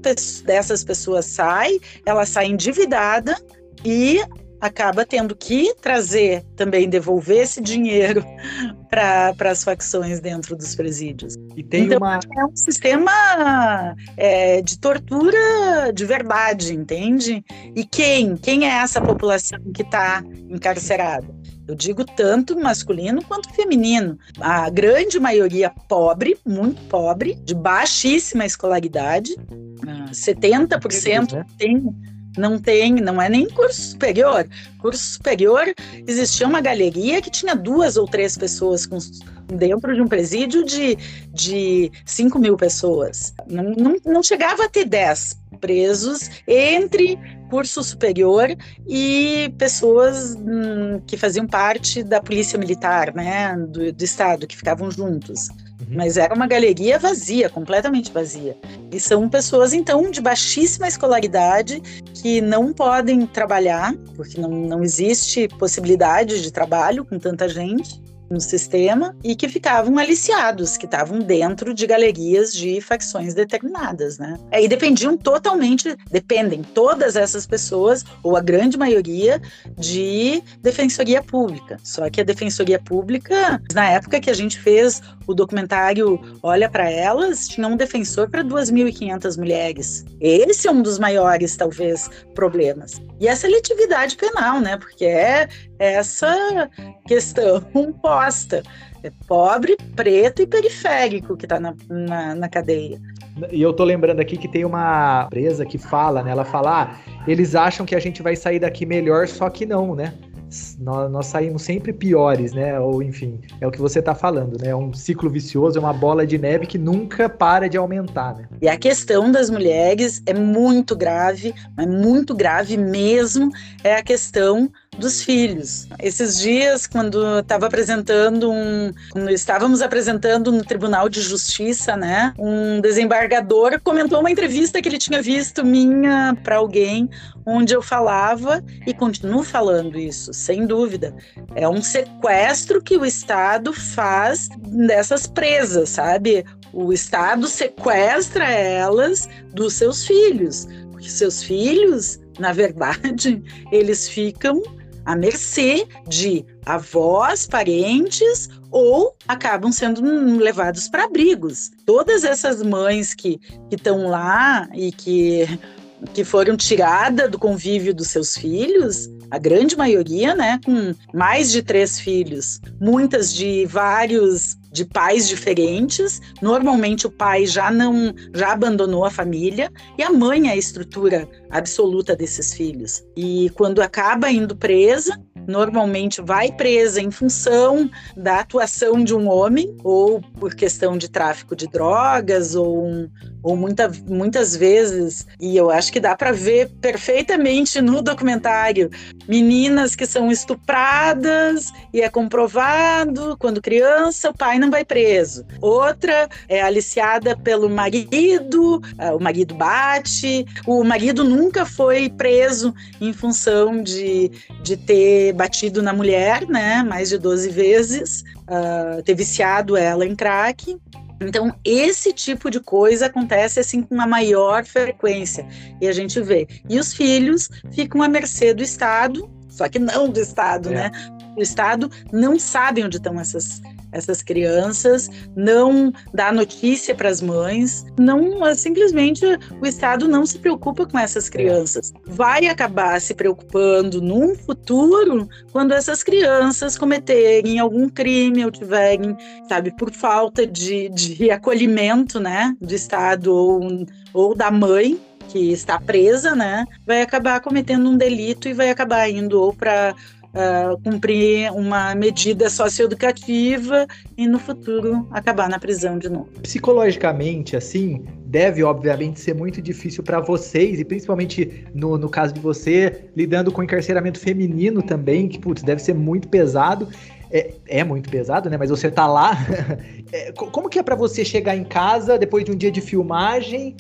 dessas pessoas sai, ela sai endividada e acaba tendo que trazer também, devolver esse dinheiro para as facções dentro dos presídios. E tem então, uma... é um sistema é, de tortura de verdade, entende? E quem? Quem é essa população que está encarcerada? Eu digo tanto masculino quanto feminino. A grande maioria pobre, muito pobre, de baixíssima escolaridade. 70% né? tem não tem, não é nem curso superior. Curso superior existia uma galeria que tinha duas ou três pessoas com, dentro de um presídio de, de 5 mil pessoas. Não, não, não chegava a ter 10 presos entre curso superior e pessoas hum, que faziam parte da polícia militar, né, do, do estado, que ficavam juntos. Uhum. Mas era uma galeria vazia, completamente vazia. E são pessoas, então, de baixíssima escolaridade que não podem trabalhar, porque não, não existe possibilidade de trabalho com tanta gente no sistema e que ficavam aliciados, que estavam dentro de galerias de facções determinadas, né? Aí dependiam totalmente, dependem todas essas pessoas, ou a grande maioria, de defensoria pública. Só que a defensoria pública, na época que a gente fez o documentário Olha para Elas, tinha um defensor para 2.500 mulheres. Esse é um dos maiores, talvez, problemas. E a seletividade penal, né? Porque é essa questão posta. É pobre, preto e periférico que está na, na, na, cadeia. E eu tô lembrando aqui que tem uma presa que fala, né? Ela fala, ah, eles acham que a gente vai sair daqui melhor, só que não, né? nós, nós, saímos sempre piores, né? Ou enfim, é o que você está falando, né? É um ciclo vicioso, é uma bola de neve que nunca para de aumentar, né? E a questão das mulheres é muito grave, é muito grave mesmo, é a questão dos filhos. Esses dias, quando estava apresentando um, quando estávamos apresentando no Tribunal de Justiça, né, um desembargador comentou uma entrevista que ele tinha visto minha para alguém, onde eu falava e continuo falando isso, sem dúvida. É um sequestro que o Estado faz dessas presas, sabe? O Estado sequestra elas dos seus filhos, porque seus filhos, na verdade, eles ficam à mercê de avós, parentes ou acabam sendo levados para abrigos. Todas essas mães que estão lá e que, que foram tiradas do convívio dos seus filhos, a grande maioria, né, com mais de três filhos, muitas de vários de pais diferentes. Normalmente o pai já não já abandonou a família e a mãe é a estrutura absoluta desses filhos. E quando acaba indo presa, normalmente vai presa em função da atuação de um homem, ou por questão de tráfico de drogas, ou, um, ou muita, muitas vezes, e eu acho que dá para ver perfeitamente no documentário, meninas que são estupradas e é comprovado quando criança, o pai não vai preso. Outra é aliciada pelo marido, ah, o marido bate, o marido nunca foi preso em função de, de ter batido na mulher, né, mais de 12 vezes, uh, ter viciado ela em crack. Então, esse tipo de coisa acontece assim com uma maior frequência. E a gente vê. E os filhos ficam à mercê do Estado, só que não do Estado, é. né? O Estado não sabe onde estão essas, essas crianças, não dá notícia para as mães, não simplesmente o Estado não se preocupa com essas crianças. Vai acabar se preocupando num futuro quando essas crianças cometerem algum crime ou tiverem, sabe, por falta de, de acolhimento, né, do Estado ou, ou da mãe, que está presa, né, vai acabar cometendo um delito e vai acabar indo ou para uh, cumprir uma medida socioeducativa e no futuro acabar na prisão de novo. Psicologicamente, assim, deve obviamente ser muito difícil para vocês, e principalmente no, no caso de você, lidando com encarceramento feminino também, que putz, deve ser muito pesado. É, é, muito pesado, né? Mas você tá lá. É, como que é para você chegar em casa depois de um dia de filmagem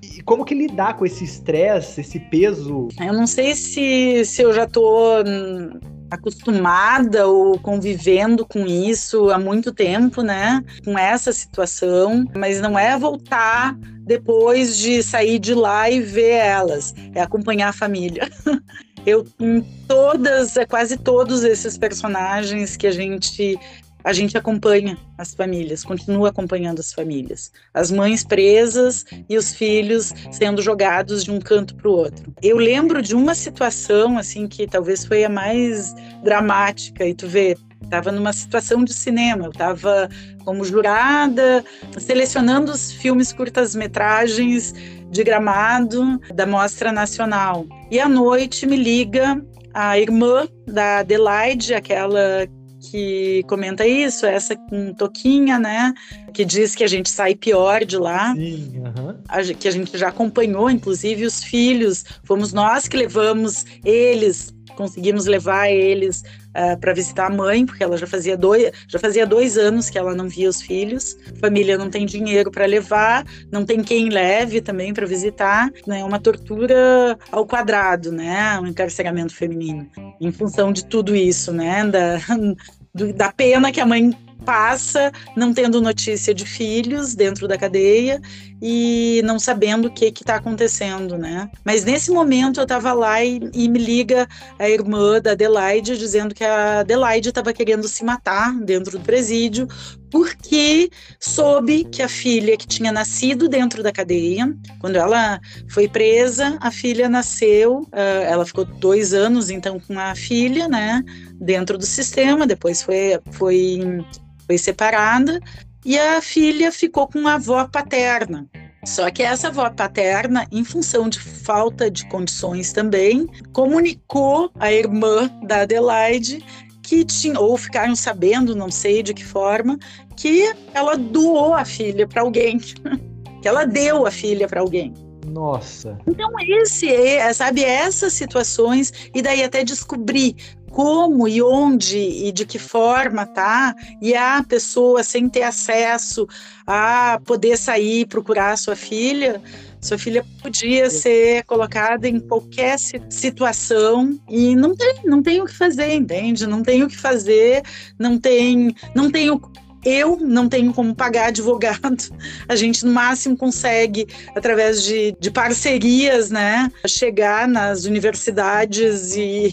e como que lidar com esse estresse, esse peso? Eu não sei se, se eu já tô hum, acostumada ou convivendo com isso há muito tempo, né? Com essa situação, mas não é voltar depois de sair de lá e ver elas, é acompanhar a família. Eu em todas, é quase todos esses personagens que a gente a gente acompanha as famílias, continua acompanhando as famílias. As mães presas e os filhos sendo jogados de um canto para o outro. Eu lembro de uma situação, assim, que talvez foi a mais dramática, e tu vê, estava numa situação de cinema, eu estava como jurada, selecionando os filmes curtas-metragens de gramado da Mostra Nacional. E à noite me liga a irmã da Adelaide, aquela que comenta isso, essa com Toquinha, né? Que diz que a gente sai pior de lá. Sim, a, que a gente já acompanhou, inclusive, os filhos. Fomos nós que levamos eles conseguimos levar eles uh, para visitar a mãe, porque ela já fazia dois, já fazia dois anos que ela não via os filhos. A família não tem dinheiro para levar, não tem quem leve também para visitar. Né? É uma tortura ao quadrado, né? Um encarceramento feminino. Em função de tudo isso, né? Da, da pena que a mãe passa não tendo notícia de filhos dentro da cadeia e não sabendo o que está acontecendo, né? Mas nesse momento eu estava lá e, e, me liga a irmã da Adelaide dizendo que a Adelaide estava querendo se matar dentro do presídio porque soube que a filha que tinha nascido dentro da cadeia, quando ela foi presa, a filha nasceu, uh, ela ficou dois anos então com a filha, né, dentro do sistema, depois foi, foi, foi separada e a filha ficou com a avó paterna. Só que essa avó paterna, em função de falta de condições também, comunicou à irmã da Adelaide que tinha, ou ficaram sabendo, não sei de que forma, que ela doou a filha para alguém, que ela deu a filha para alguém. Nossa. Então, esse, é, sabe, essas situações, e daí até descobrir como e onde e de que forma, tá? E a pessoa sem ter acesso a poder sair procurar a sua filha, sua filha podia ser colocada em qualquer situação e não tem, não tem o que fazer, entende? Não tem o que fazer, não tem, não tem o, eu não tenho como pagar advogado. A gente, no máximo, consegue, através de, de parcerias, né, chegar nas universidades e,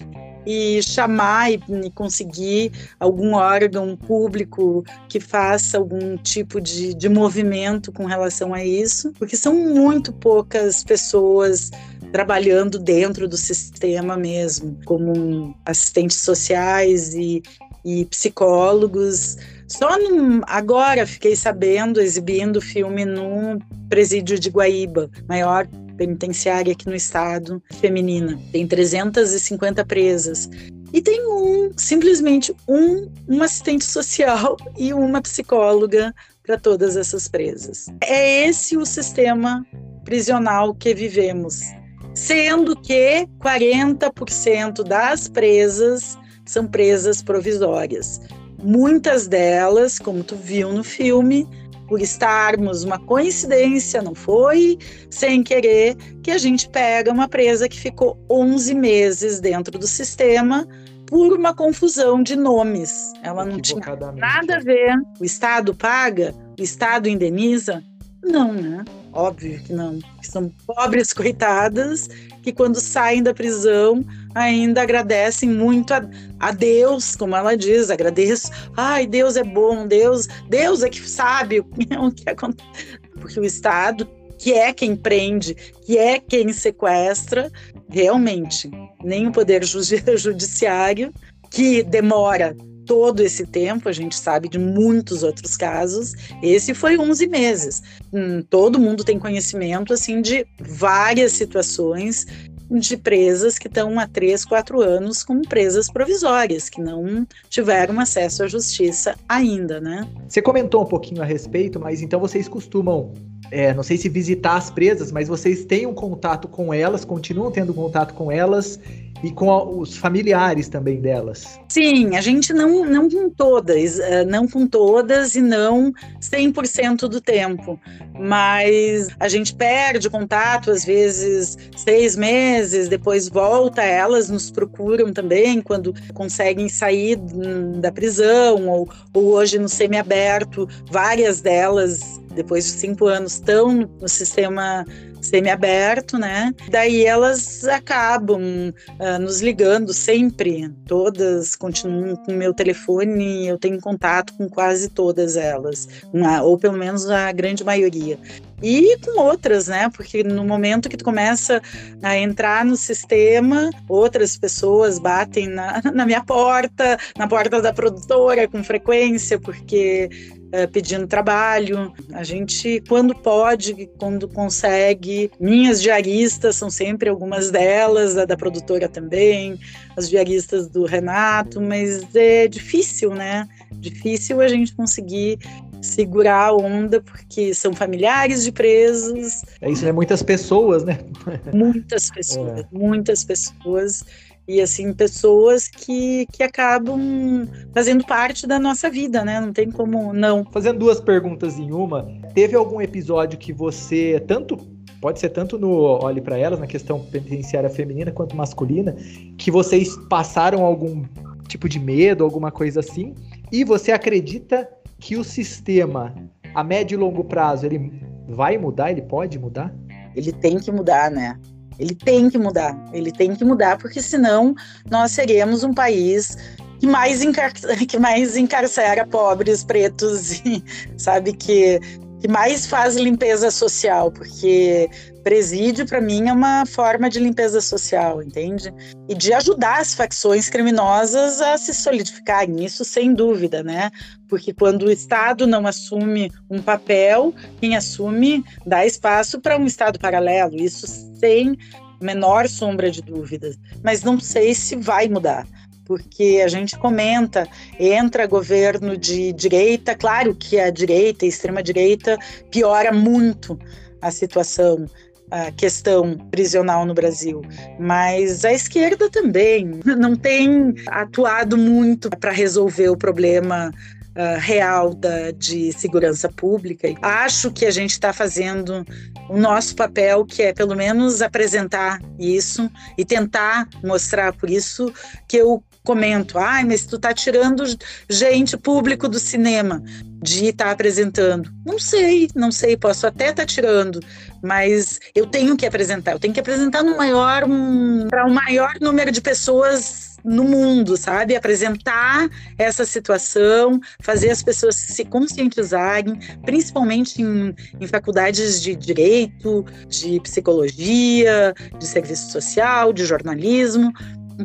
e chamar e, conseguir algum órgão público que faça algum tipo de, de movimento com relação a isso, porque são muito poucas pessoas trabalhando dentro do sistema mesmo, como assistentes sociais e, e psicólogos. Só agora fiquei sabendo, exibindo o filme no presídio de Guaíba, maior penitenciária aqui no estado, feminina. Tem 350 presas. E tem um, simplesmente um, um assistente social e uma psicóloga para todas essas presas. É esse o sistema prisional que vivemos. Sendo que 40% das presas são presas provisórias. Muitas delas, como tu viu no filme, por estarmos uma coincidência, não foi sem querer, que a gente pega uma presa que ficou 11 meses dentro do sistema por uma confusão de nomes. Ela não tinha nada a ver. O Estado paga? O Estado indeniza? Não, né? Óbvio que não. São pobres coitadas que, quando saem da prisão, ainda agradecem muito a, a, Deus, como ela diz, agradeço. Ai, Deus é bom, Deus, Deus é que sabe o que acontece. Porque o Estado, que é quem prende, que é quem sequestra, realmente, nem o Poder Judiciário, que demora todo esse tempo, a gente sabe de muitos outros casos. Esse foi 11 meses. Hum, todo mundo tem conhecimento assim de várias situações de presas que estão há três, quatro anos como presas provisórias, que não tiveram acesso à justiça ainda, né? Você comentou um pouquinho a respeito, mas então vocês costumam, é, não sei se visitar as presas, mas vocês têm um contato com elas, continuam tendo contato com elas e com os familiares também delas. Sim, a gente não, não com todas, eh, não com todas e não 100% do tempo, mas a gente perde contato às vezes seis meses, depois volta, elas nos procuram também quando conseguem sair da prisão ou, ou hoje no semiaberto, várias delas depois de cinco anos estão no sistema semi-aberto, né? Daí elas acabam uh, nos ligando sempre, todas continuam com meu telefone, eu tenho contato com quase todas elas, uma, ou pelo menos a grande maioria. E com outras, né? Porque no momento que tu começa a entrar no sistema, outras pessoas batem na, na minha porta, na porta da produtora com frequência, porque é, pedindo trabalho. A gente, quando pode, quando consegue, minhas diaristas são sempre algumas delas, a da produtora também, as diaristas do Renato, mas é difícil, né? Difícil a gente conseguir segurar a onda porque são familiares de presos. É isso, é muitas pessoas, né? Muitas pessoas, é. muitas pessoas e assim pessoas que, que acabam fazendo parte da nossa vida, né? Não tem como não. Fazendo duas perguntas em uma, teve algum episódio que você tanto pode ser tanto no olhe para elas na questão penitenciária feminina quanto masculina, que vocês passaram algum tipo de medo, alguma coisa assim, e você acredita que o sistema a médio e longo prazo ele vai mudar, ele pode mudar? Ele tem que mudar, né? Ele tem que mudar, ele tem que mudar, porque senão nós seremos um país que mais, encar que mais encarcera pobres, pretos, e, sabe, que, que mais faz limpeza social, porque presídio, para mim, é uma forma de limpeza social, entende? E de ajudar as facções criminosas a se solidificarem, isso sem dúvida, né? Porque quando o Estado não assume um papel, quem assume dá espaço para um Estado paralelo, isso sem menor sombra de dúvidas. Mas não sei se vai mudar porque a gente comenta, entra governo de direita, claro que a direita, a extrema direita, piora muito a situação, a questão prisional no Brasil, mas a esquerda também não tem atuado muito para resolver o problema Uh, real da, de segurança pública. Acho que a gente está fazendo o nosso papel, que é pelo menos apresentar isso e tentar mostrar por isso que eu comento, ai, mas tu tá tirando gente público do cinema de estar tá apresentando. Não sei, não sei, posso até estar tá tirando, mas eu tenho que apresentar, eu tenho que apresentar no maior um, para o um maior número de pessoas no mundo, sabe? Apresentar essa situação, fazer as pessoas se conscientizarem, principalmente em, em faculdades de direito, de psicologia, de serviço social, de jornalismo,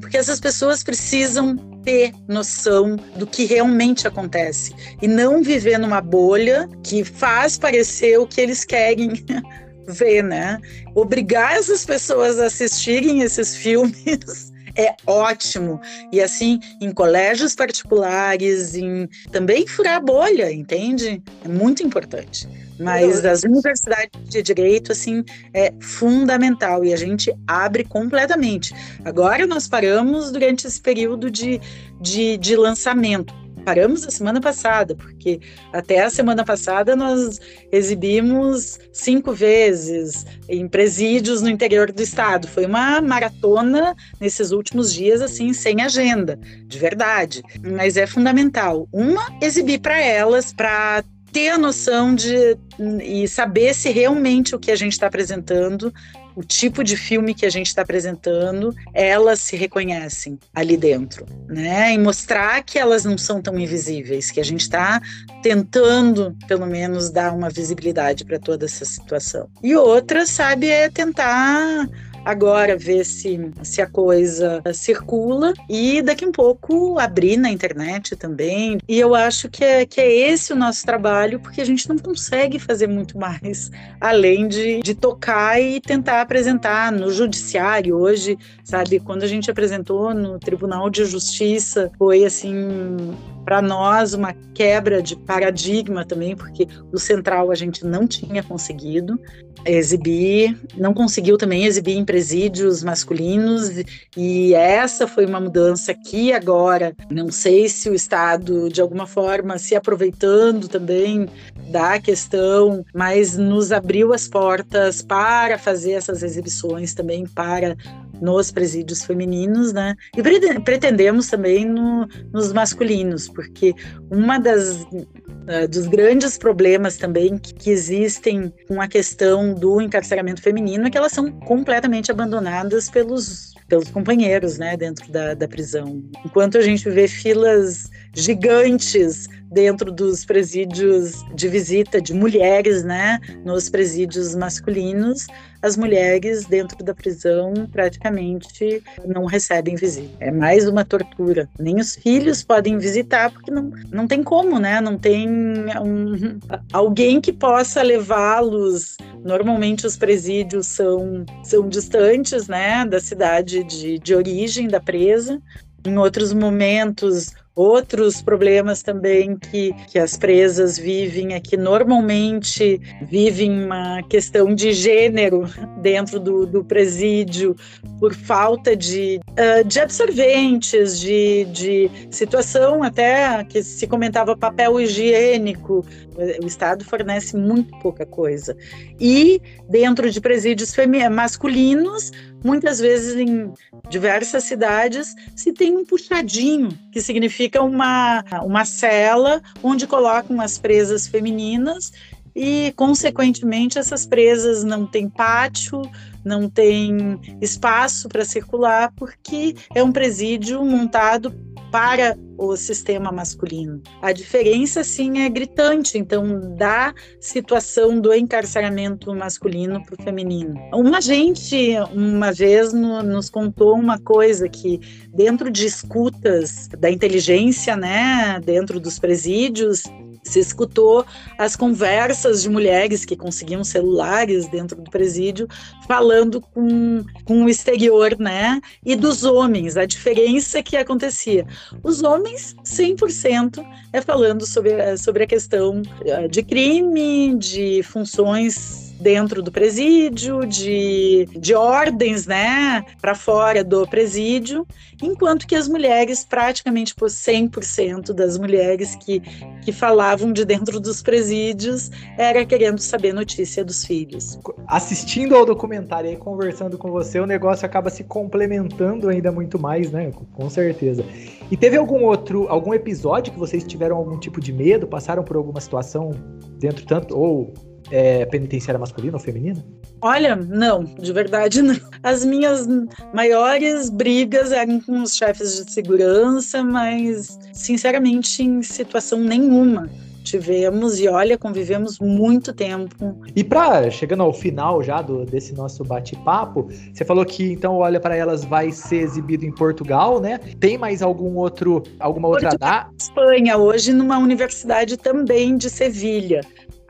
porque essas pessoas precisam ter noção do que realmente acontece e não viver numa bolha que faz parecer o que eles querem ver, né? Obrigar essas pessoas a assistirem esses filmes é ótimo. E assim, em colégios particulares, em também furar a bolha, entende? É muito importante. Mas as universidades de direito, assim, é fundamental e a gente abre completamente. Agora nós paramos durante esse período de, de, de lançamento paramos a semana passada, porque até a semana passada nós exibimos cinco vezes em presídios no interior do estado. Foi uma maratona nesses últimos dias, assim, sem agenda, de verdade. Mas é fundamental. Uma, exibir para elas, para ter a noção de e saber se realmente o que a gente está apresentando o tipo de filme que a gente está apresentando, elas se reconhecem ali dentro, né? E mostrar que elas não são tão invisíveis, que a gente está tentando, pelo menos, dar uma visibilidade para toda essa situação. E outra, sabe, é tentar agora ver se, se a coisa circula e daqui um pouco abrir na internet também. E eu acho que é, que é esse o nosso trabalho, porque a gente não consegue fazer muito mais além de, de tocar e tentar apresentar no judiciário hoje, sabe? Quando a gente apresentou no Tribunal de Justiça, foi assim para nós uma quebra de paradigma também, porque o central a gente não tinha conseguido exibir, não conseguiu também exibir em presídios masculinos, e essa foi uma mudança que agora, não sei se o Estado, de alguma forma, se aproveitando também da questão, mas nos abriu as portas para fazer essas exibições também para nos presídios femininos, né? E pretendemos também no, nos masculinos, porque uma das uh, dos grandes problemas também que, que, existem com a questão do encarceramento feminino é que elas são completamente abandonadas pelos pelos companheiros, né, dentro da, da prisão. Enquanto a gente vê filas gigantes dentro dos presídios de visita de mulheres, né, nos presídios masculinos, as mulheres dentro da prisão praticamente não recebem visita. É mais uma tortura. Nem os filhos podem visitar porque não, não tem como, né? Não tem um, alguém que possa levá-los. Normalmente os presídios são, são distantes, né, da cidade de, de origem da presa. Em outros momentos, Outros problemas também que, que as presas vivem é que normalmente vivem uma questão de gênero dentro do, do presídio por falta de, uh, de absorventes, de, de situação até que se comentava papel higiênico. O Estado fornece muito pouca coisa. E dentro de presídios masculinos, muitas vezes em diversas cidades, se tem um puxadinho, que significa uma, uma cela onde colocam as presas femininas e, consequentemente, essas presas não têm pátio, não tem espaço para circular, porque é um presídio montado para o sistema masculino. A diferença, sim, é gritante, então, da situação do encarceramento masculino para o feminino. Uma gente, uma vez, no, nos contou uma coisa que, dentro de escutas da inteligência, né, dentro dos presídios, se escutou as conversas de mulheres que conseguiam celulares dentro do presídio falando com, com o exterior, né? E dos homens, a diferença que acontecia. Os homens, 100%, é falando sobre, sobre a questão eh, de crime, de funções dentro do presídio, de, de ordens, né, para fora do presídio, enquanto que as mulheres, praticamente por 100% das mulheres que, que falavam de dentro dos presídios, era querendo saber notícia dos filhos. Assistindo ao documentário e conversando com você, o negócio acaba se complementando ainda muito mais, né? Com certeza. E teve algum outro, algum episódio que vocês tiveram algum tipo de medo, passaram por alguma situação dentro tanto ou é, penitenciária masculina ou feminina? Olha, não, de verdade não. As minhas maiores brigas eram com os chefes de segurança, mas sinceramente em situação nenhuma tivemos e olha, convivemos muito tempo. E para chegando ao final já do, desse nosso bate-papo, você falou que então olha para elas vai ser exibido em Portugal, né? Tem mais algum outro alguma outra data? Espanha hoje numa universidade também de Sevilha.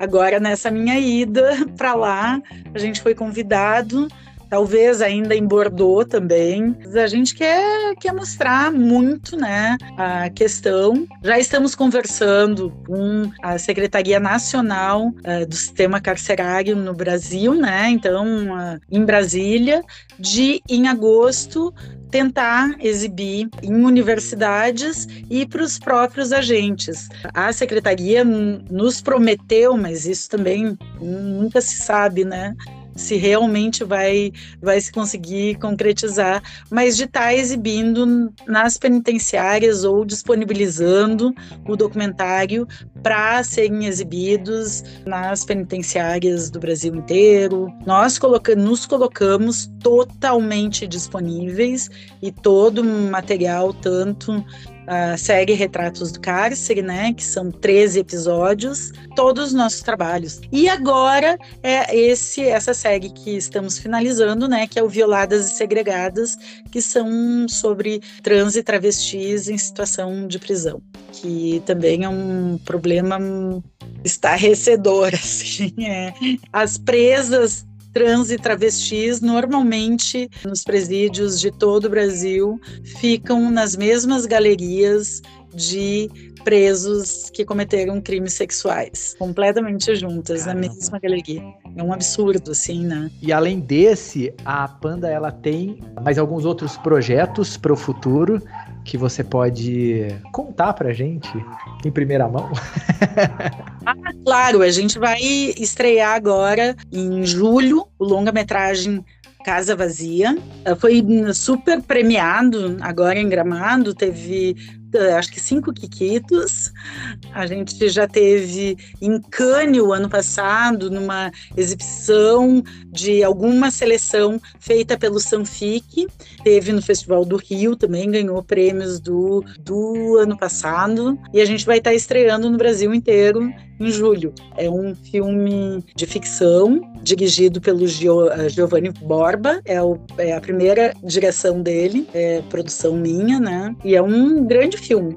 Agora nessa minha ida para lá, a gente foi convidado talvez ainda em Bordeaux também. A gente quer, quer mostrar muito né, a questão. Já estamos conversando com a Secretaria Nacional uh, do Sistema Carcerário no Brasil, né? Então, uh, em Brasília, de em agosto tentar exibir em universidades e para os próprios agentes. A secretaria nos prometeu, mas isso também nunca se sabe, né? Se realmente vai, vai se conseguir concretizar, mas de estar tá exibindo nas penitenciárias ou disponibilizando o documentário para serem exibidos nas penitenciárias do Brasil inteiro. Nós coloca nos colocamos totalmente disponíveis e todo o material, tanto a série Retratos do Cárcere, né, que são 13 episódios, todos os nossos trabalhos. E agora é esse essa série que estamos finalizando, né, que é o Violadas e Segregadas, que são sobre trans e travestis em situação de prisão, que também é um problema estarrecedor, assim, é. As presas trans e travestis, normalmente nos presídios de todo o Brasil, ficam nas mesmas galerias de presos que cometeram crimes sexuais, completamente juntas Caramba. na mesma galeria. É um absurdo, assim, né? E além desse, a Panda ela tem mais alguns outros projetos para o futuro que você pode contar pra gente em primeira mão? ah, claro, a gente vai estrear agora em julho o longa-metragem Casa Vazia. Foi super premiado agora em Gramado, teve acho que cinco Kikitos. A gente já teve em Cannes o ano passado, numa exibição de alguma seleção feita pelo Sanfic. Teve no Festival do Rio também, ganhou prêmios do, do ano passado. E a gente vai estar estreando no Brasil inteiro em julho. É um filme de ficção, dirigido pelo eh, Giovanni Borba, é, o, é, a primeira direção dele, é produção minha, né? E é um grande filme.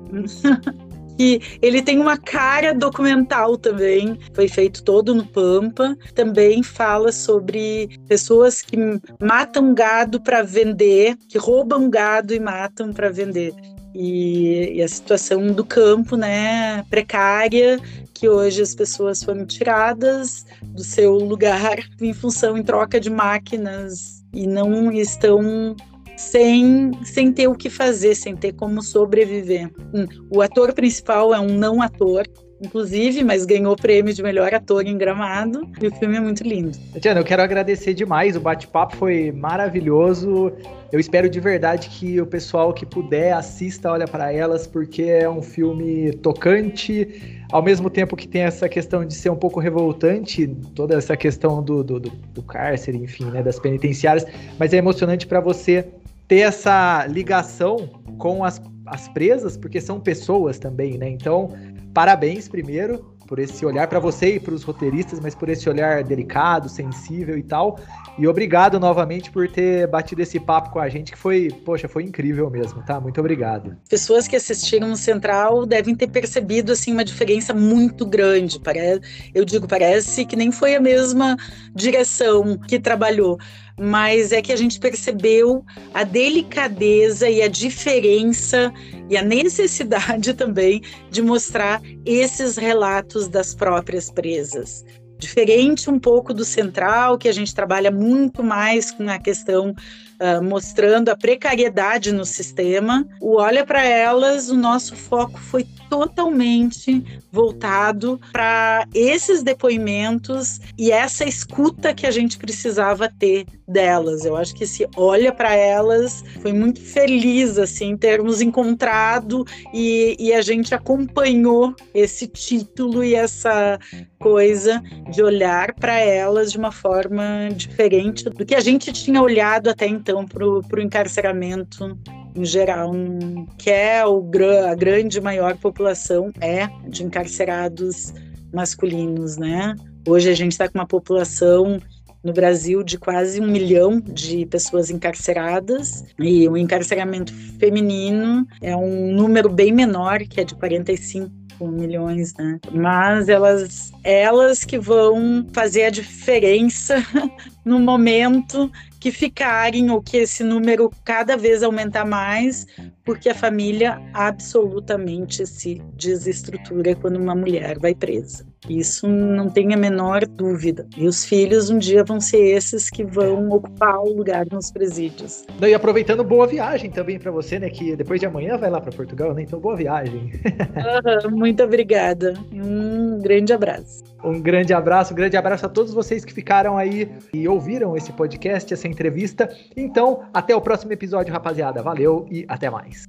que ele tem uma cara documental também, foi feito todo no Pampa. Também fala sobre pessoas que matam gado para vender, que roubam gado e matam para vender. E, e, a situação do campo, né, precária, que hoje as pessoas foram tiradas do seu lugar em função em troca de máquinas e não estão sem, sem ter o que fazer, sem ter como sobreviver. Hum, o ator principal é um não ator, inclusive, mas ganhou o prêmio de melhor ator em Gramado, e o filme é muito lindo. Tiana, eu quero agradecer demais, o bate-papo foi maravilhoso. Eu espero de verdade que o pessoal que puder assista Olha para Elas, porque é um filme tocante, ao mesmo tempo que tem essa questão de ser um pouco revoltante, toda essa questão do, do, do, cárcere, enfim, né, das penitenciárias, mas é emocionante para você ter essa ligação com as, as presas, porque são pessoas também, né? Então, parabéns primeiro por esse olhar para você e para os roteiristas, mas por esse olhar delicado, sensível e tal. E obrigado novamente por ter batido esse papo com a gente, que foi, poxa, foi incrível mesmo, tá? Muito obrigado. Pessoas que assistiram no Central devem ter percebido assim uma diferença muito grande. Parece, eu digo, parece que nem foi a mesma direção que trabalhou mas é que a gente percebeu a delicadeza e a diferença e a necessidade também de mostrar esses relatos das próprias presas. diferente um pouco do central, que a gente trabalha muito mais com a questão uh, mostrando a precariedade no sistema. O Olha para Elas, o nosso foco foi totalmente voltado para esses depoimentos e essa escuta que a gente precisava ter delas. Eu acho que esse olha para elas foi muito feliz assim termos encontrado e, e a gente acompanhou esse título e essa coisa de olhar para elas de uma forma diferente do que a gente tinha olhado até então para o encarceramento em geral, que é o, a grande maior população é de encarcerados masculinos, né? Hoje a gente está com uma população no Brasil de quase um milhão de pessoas encarceradas e o encarceramento feminino é um número bem menor, que é de 45 milhões, né? Mas elas, elas que vão fazer a diferença no momento que ficarem ou que esse número cada vez aumentar mais, porque a família absolutamente se desestrutura quando uma mulher vai presa. Isso não tem a menor dúvida. E os filhos um dia vão ser esses que vão ocupar o lugar nos presídios. E aproveitando, boa viagem também para você, né? Que depois de amanhã vai lá para Portugal, né? Então, boa viagem. Uhum, muito obrigada. Um grande abraço. Um grande abraço, um grande abraço a todos vocês que ficaram aí e ouviram esse podcast, essa entrevista. Então, até o próximo episódio, rapaziada. Valeu e até mais.